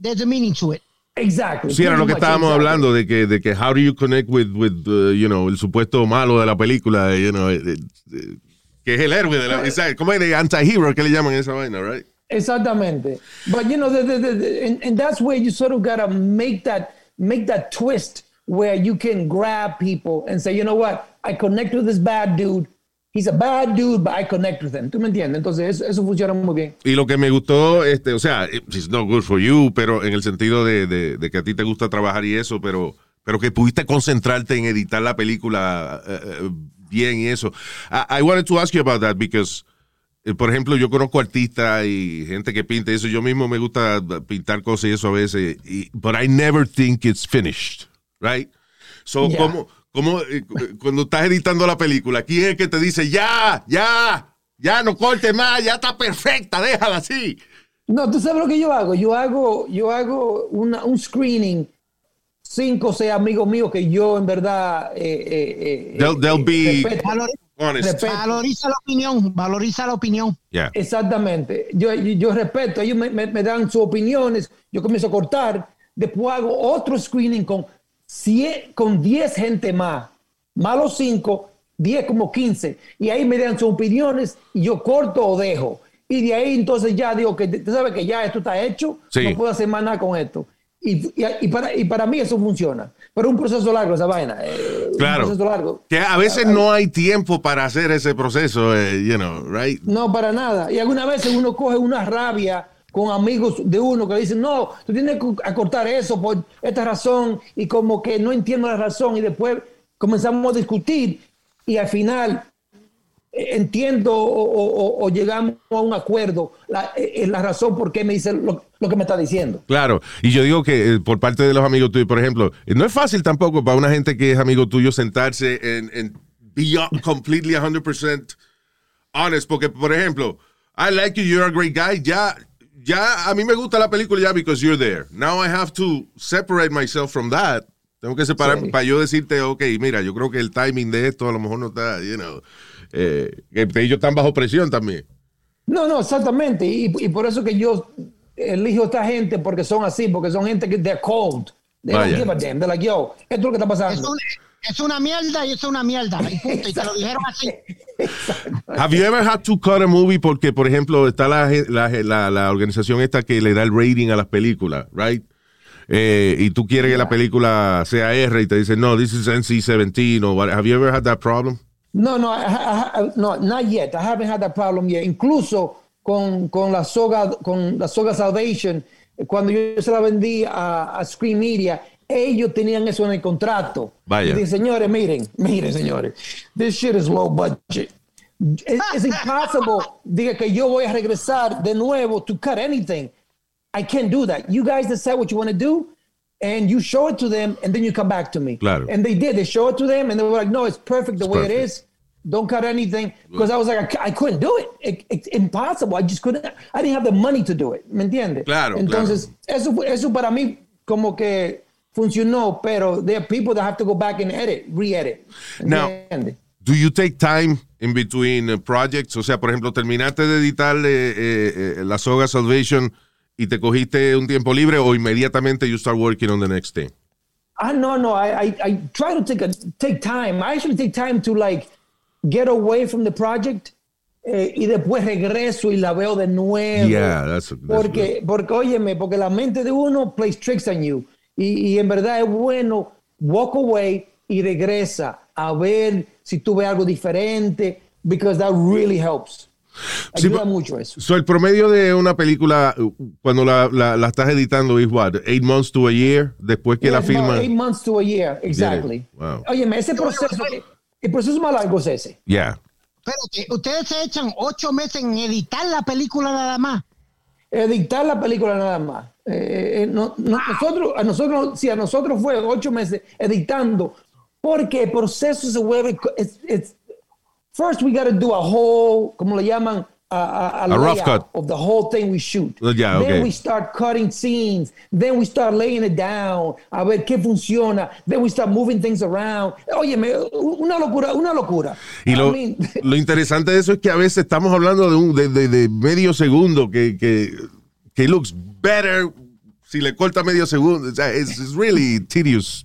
There's a meaning to it. Exacto. Sí, era lo que estábamos hablando de que, de que how do you connect with, with uh, you know, el supuesto malo de la película, you know, eh, eh, que es el héroe de la, exacto, ¿cómo es de anti-hero que le llaman esa vaina, right? Exactamente. But you know, the, the, the, the- and, and that's where you sort of gotta make that make that twist where you can grab people and say, you know what, I connect with this bad dude. He's a bad dude, but I connect with him. ¿Tú me entiendes? Entonces eso, eso funciona muy bien. Y lo que me gustó, este, o sea, it's not good for you, pero en el sentido de, de- de que a ti te gusta trabajar y eso, pero, pero que pudiste concentrarte en editar la película eh, bien y eso. I, I wanted to ask you about that because, eh, por ejemplo, yo conozco artistas y gente que pinta eso. Yo mismo me gusta pintar cosas y eso a veces, y, but I never think it's finished, right? So, Yeah. ¿cómo, cómo, eh, cuando estás editando la película, ¿quién es el que te dice, ya, ya, ya no corte más, ya está perfecta, déjala así? No, tú sabes lo que yo hago. Yo hago, yo hago una- un screening, cinco o seis amigos míos que yo en verdad. eh, eh, eh, They'll, they'll eh, be respeto. Honest. Valoriza la opinión, valoriza la opinión. Yeah. Exactamente. Yo, yo, yo respeto, ellos me, me- me dan sus opiniones, yo comienzo a cortar, después hago otro screening con, con 10 gente más, más los 5, 10 como 15, y ahí me dan sus opiniones y yo corto o dejo. Y de ahí entonces ya digo que tú sabes que ya esto está hecho, Sí. no puedo hacer más nada con esto. Y, y- y para, y para mí eso funciona. Pero un proceso largo esa vaina. eh, Claro. Un proceso largo. Que a veces no hay tiempo para hacer ese proceso, eh, you know, right? No, para nada. Y algunas veces uno coge una rabia con amigos de uno que dicen, no, tú tienes que acortar eso por esta razón y como que no entiendo la razón y después comenzamos a discutir y al final eh, entiendo o, llegamos a un acuerdo, la, eh, la razón por qué me dice lo, lo que me está diciendo. Claro. Y yo digo que eh, por parte de los amigos tuyos, por ejemplo, no es fácil tampoco para una gente que es amigo tuyo sentarse en, en be completely 100% honest. Porque, por ejemplo, I like you, you're a great guy. Ya, ya, a mí me gusta la película ya because you're there. Now I have to separate myself from that. Tengo que separar Sí. para yo decirte, ok, mira, yo creo que el timing de esto a lo mejor no está, you know, eh, que ellos están bajo presión también. No, no, exactamente. Y, y por eso que yo elijo a esta gente porque son así, porque son gente que they're cold. They don't give a damn. They're like, yo, esto es lo que está Es, pasando. un- es una mierda y es una mierda. Y punto. Y te lo dijeron así. Have you ever had to cut a movie porque, por ejemplo, está la, la, la, la organización esta que le da el rating a las películas, right? Eh, y tú quieres que la película sea R y te dicen, no, this is NC-17 o what. Have you ever had that problem? No, no, I, I- I- no, not yet. I haven't had that problem yet. Incluso con, con la soga, con la soga Salvation, cuando yo se la vendí a, a Screen Media, ellos tenían eso en el contrato. Vaya. Y dije, señores, miren, miren, señores, this shit is low budget. Es imposible, diga que yo voy a regresar de nuevo to cut anything. I can't do that. You guys decide what you want to do, and you show it to them, and then you come back to me. Claro. And they did. They show it to them, and they were like, "No, it's perfect the It's way perfect. it is. Don't cut anything." Because I was like, I, I couldn't do it. It- It's impossible. I just couldn't. I didn't have the money to do it. ¿Me entiendes? Claro, Entonces, eso, eso para mí como que funcionó, pero there are people that have to go back and edit, re-edit. Now. Do you take time in between uh, projects? O sea, por ejemplo, terminaste de editar eh, eh, eh, la soga Salvation y te cogiste un tiempo libre o inmediatamente you start working on the next thing? I no no I, I I try to take a take time. I actually take time to like get away from the project eh, y después regreso y la veo de nuevo. Yeah, that's, that's porque porque óyeme, porque la mente de uno plays tricks on you Y, y en verdad es bueno walk away y regresa a ver si tú ves algo diferente, because that really helps. Ayuda mucho eso. So, el promedio de una película, uh, cuando la, la, la estás editando, es what? Eight months to a year, después que Yeah, la about filma. Eight months to a year, exactly. Wow. Óyeme, ese proceso, el proceso más largo es ese. Yeah. Espérate, ustedes se echan ocho meses en editar la película nada más. Editar la película nada más. Eh, eh, no- no- nosotros, a nosotros, sí, a nosotros fue ocho meses editando, porque el proceso se vuelve. it's- first, we got to do a whole, como le llaman, a, a, A rough cut. of the whole thing we shoot. Yeah, then okay. we start cutting scenes. Then we start laying it down. A ver qué funciona. Then we start moving things around. Óyeme, una locura, una locura. Y lo, I mean, lo interesante de eso es que a veces estamos hablando de, un, de, de- de medio segundo que, que, que looks better si le corta medio segundo. O sea, it's, it's really tedious.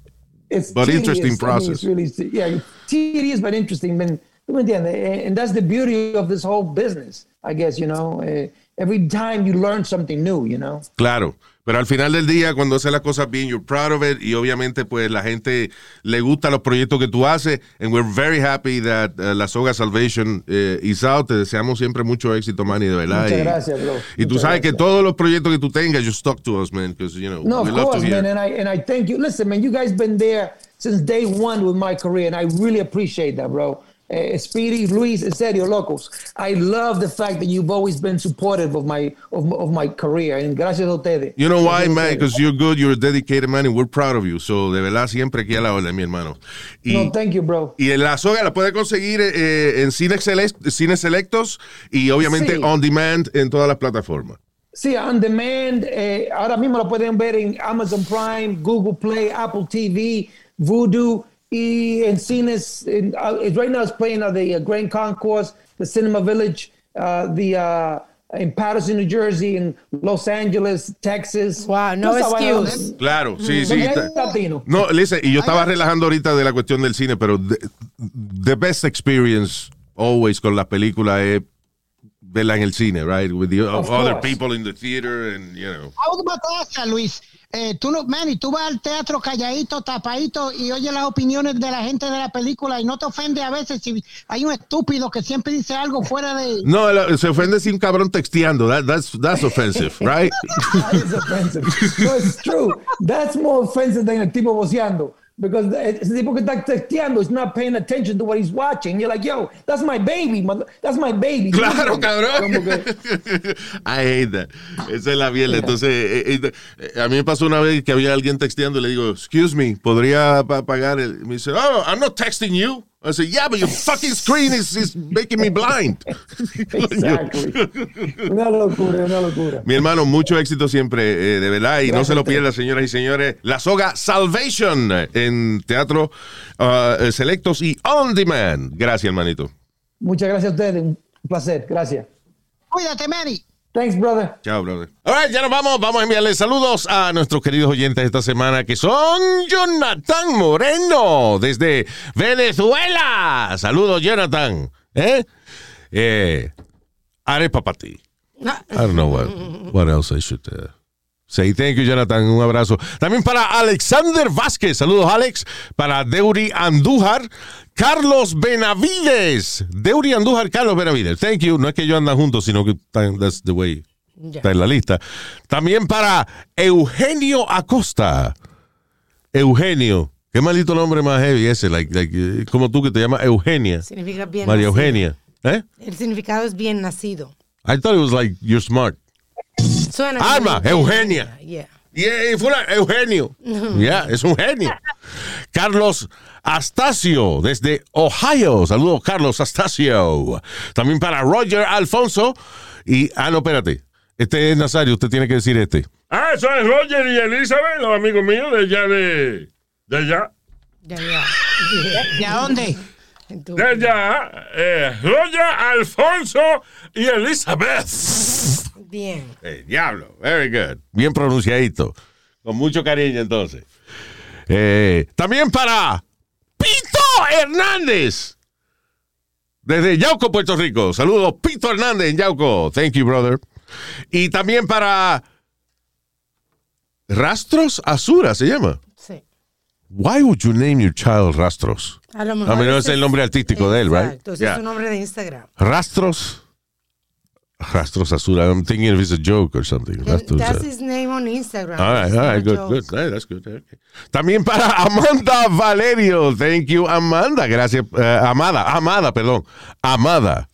it's But tedious. interesting I mean, process. it's really, yeah, tedious but interesting. Man, ¿tú me entiendes? And that's the beauty of this whole business, I guess, you know. Eh, every time you learn something new, you know. Claro. Pero al final del día, cuando haces las cosas bien, you're proud of it. Y obviamente, pues la gente le gusta los proyectos que tú haces. And we're very happy that uh, la soga Salvation eh, is out. Te deseamos siempre mucho éxito, Manny, de verdad. Muchas y, gracias, bro. Y tú Muchas sabes que gracias. todos los proyectos que tú tengas, just talk to us, man. Because, you know, No, we of love course, to hear. man, and I and I thank you. Listen, man, you guys been there since day one with my career, and I really appreciate that, bro. Eh, Speedy, Luis, en serio, locos. I love the fact that you've always been supportive of my of, of my career, and gracias a ustedes. You know why, En man? Because you're good, you're a dedicated man, and we're proud of you. So, de verdad, siempre aquí a la orden, mi hermano. Y, No, thank you, bro. y en la soga la puede conseguir eh, en cines, select- cines selectos y obviamente Sí. on demand en todas las plataformas. Sí, on demand. eh, ahora mismo lo pueden ver en Amazon Prime, Google Play, Apple TV, Voodoo y en cines. In, uh, it's- right now, it's playing at the uh, Grand Concourse, the Cinema Village, uh, the uh, in Patterson, New Jersey, in Los Angeles, Texas. Wow, no Toda esa vaina. excuse. Claro, sí, sí. Donde hay está- latino. No, listen, y yo estaba relajando ahorita de la cuestión del cine, pero the, the best experience always con las películas es verla en el cine, right? With the Of other course. people in the theater and, you know. I was about to ask you, Luis. Eh, tú no, Manny, tú vas al teatro calladito, tapadito y oyes las opiniones de la gente de la película y no te ofende a veces si hay un estúpido que siempre dice algo fuera de. No, se ofende si un cabrón texteando. That, that's, that's offensive, right? That is offensive. No, it's true. That's more offensive than el tipo voceando. Because ese tipo que está texteando is not paying attention to what he's watching. You're like, yo, that's my baby. mother- That's my baby. Claro, cabrón. que- I hate that. Esa es la mierda. Entonces, eh, eh, eh, a mí me pasó una vez que había alguien texteando y le digo, excuse me, ¿podría pa- apagar el? y Me dice, oh, I'm not texting you. I said, yeah, but your fucking screen is, is making me blind. Exactly. Una locura, una locura. Mi hermano, mucho éxito siempre, eh, de verdad, y no se lo pierdan, señoras y señores. La soga Salvation en teatro ah, eh, selectos y on demand. Gracias, hermanito. Muchas gracias a ustedes. Un placer. Gracias. Cuídate, Manny. Thanks, brother. Chao, brother. All right, ya nos vamos. Vamos a enviarle saludos a nuestros queridos oyentes esta semana, que son Jonathan Moreno, desde Venezuela. Saludos, Jonathan. ¿Eh? Eh, arepa para ti. I don't know what, what else I should uh, say. Thank you, Jonathan. Un abrazo. También para Alexander Vázquez. Saludos, Alex. Para Deuri Andújar. Carlos Benavides. Deuri Andújar, Carlos Benavides. Thank you. No es que yo andan juntos, sino que that's the way Ya. está en la lista. También para Eugenio Acosta. Eugenio. Qué maldito nombre más heavy ese. Like, like, eh, como tú que te llamas Eugenia. Significa bien María nacido. Eugenia. ¿Eh? El significado es bien nacido. I thought it was like you're smart. Suena Alma, bien- Eugenia. Yeah. Y fue una- Eugenio. Ya, es un genio. Carlos Astacio, desde Ohio. Saludos, Carlos Astacio. También para Roger Alfonso. Y, ah, no, espérate. Este es Nazario, usted tiene que decir este. Ah, eso es Roger y Elizabeth, los amigos míos de allá de. De allá. Ya, ya. ¿De a dónde? De allá. Eh, Roger, Alfonso y Elizabeth. Bien. Eh, diablo, very good. Bien pronunciadito. Con mucho cariño, entonces. Eh, también para Pito Hernández. Desde Yauco, Puerto Rico. Saludos, Pito Hernández en Yauco. Thank you, brother. Y también para. Rastros Azura se llama. Sí. Why would you name your child Rastros? A lo mejor mí no ese es el nombre artístico de él, right? Exacto, ese Yeah. es su nombre de Instagram. Rastros. Rastros Azura. I'm thinking if it's a joke or something. Rastros, That's his name on Instagram. All right, all right, good, good. That's good. Okay. También para Amanda Valerio. Thank you, Amanda. Gracias. eh, Amada, Amada, perdón. Amada.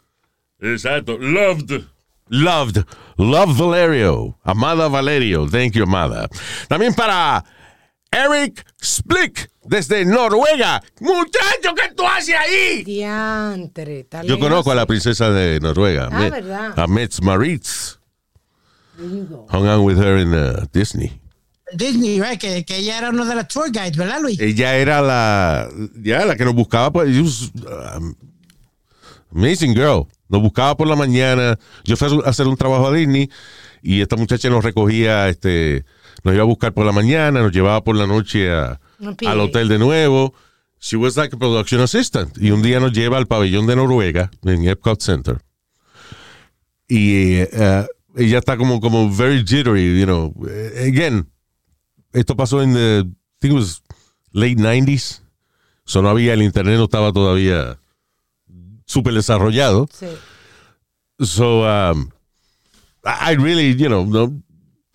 Exacto. Loved. Loved. Love Valerio. Amada Valerio. Thank you, Amada. También para Eric Splick desde Noruega. Muchacho, ¿qué tú haces ahí? Diantre, Yo conozco a la princesa de Noruega. Ah, Me- ¿verdad? A Metz Maritz. Hung out with her in uh, Disney. Disney, right? Que, que ella era uno de las tour guides, ¿verdad, Luis? Ella era la, ya, la que nos buscaba. Pues, was, um, amazing girl. Nos buscaba por la mañana. Yo fui a hacer un trabajo a Disney y esta muchacha nos recogía, este, nos iba a buscar por la mañana, nos llevaba por la noche a- al hotel de nuevo. She was like a production assistant. Y un día nos lleva al pabellón de Noruega, en Epcot Center. Y eh, ella está como, como very jittery, you know. Eh, Again, esto pasó en the, I think it was late 90s. So no había, el internet no estaba todavía súper desarrollado. Sí. So, um, I really, you know, no,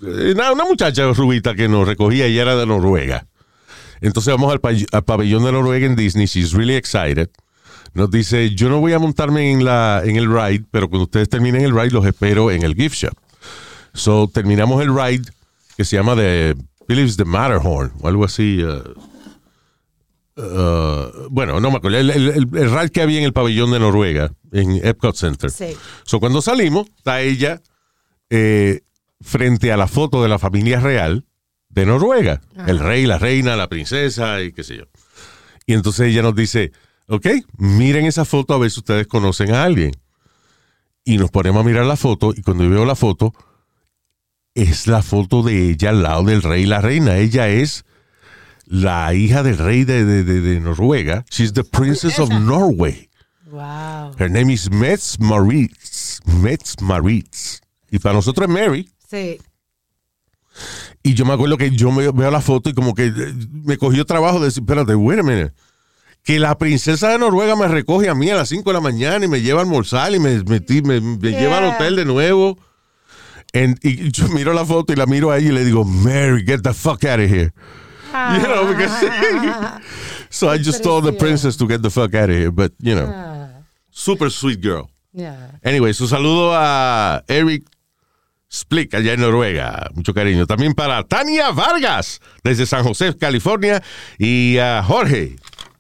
una, una muchacha rubita que nos recogía y era de Noruega. Entonces vamos al, pa- al pabellón de Noruega en Disney. She's really excited. Nos dice, yo no voy a montarme en, la, en el ride, pero cuando ustedes terminen el ride, los espero en el gift shop. So, terminamos el ride que se llama The, Believes the Matterhorn, o algo así. uh, uh, bueno, no me acuerdo. El, el- el- el ride que había en el pabellón de Noruega, en Epcot Center. Sí. So, cuando salimos, está ella eh, frente a la foto de la familia real de Noruega. El rey, la reina, la princesa y qué sé yo. Y entonces ella nos dice, ok, miren esa foto a ver si ustedes conocen a alguien. Y nos ponemos a mirar la foto y cuando yo veo la foto, es la foto de ella al lado del rey y la reina. Ella es la hija del rey de, de- de- de Noruega. She's the princess of Norway. Wow. Her name is Metz Maritz. Metz Maritz. Y para nosotros es Mary. Sí. Y yo me acuerdo que yo me, veo la foto y como que eh, me cogió trabajo de decir, espérate, wait a minute. Que la princesa de Noruega me recoge a mí a las 5 de la mañana y me lleva a almorzar y me, metí- me, me lleva al hotel de nuevo. And- y yo miro la foto y la miro a ella y le digo, Mary, get the fuck out of here. You know, because so I just told the princess to get the fuck out of here. But, you know, super sweet girl. Yeah. Anyway, su saludo a Eric Splick allá en Noruega. Mucho cariño. También para Tania Vargas desde San José, California. Y a Jorge.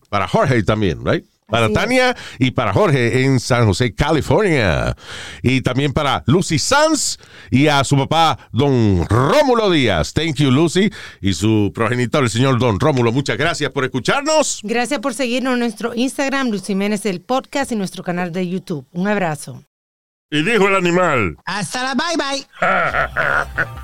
Para Jorge también, right? Para Así es. Tania y para Jorge en San José, California. Y también para Lucy Sanz y a su papá, don Rómulo Díaz. Thank you, Lucy. Y su progenitor, el señor don Rómulo. Muchas gracias por escucharnos. Gracias por seguirnos en nuestro Instagram, Luz Jiménez el podcast y nuestro canal de YouTube. Un abrazo. Y dijo el animal. Hasta la bye bye.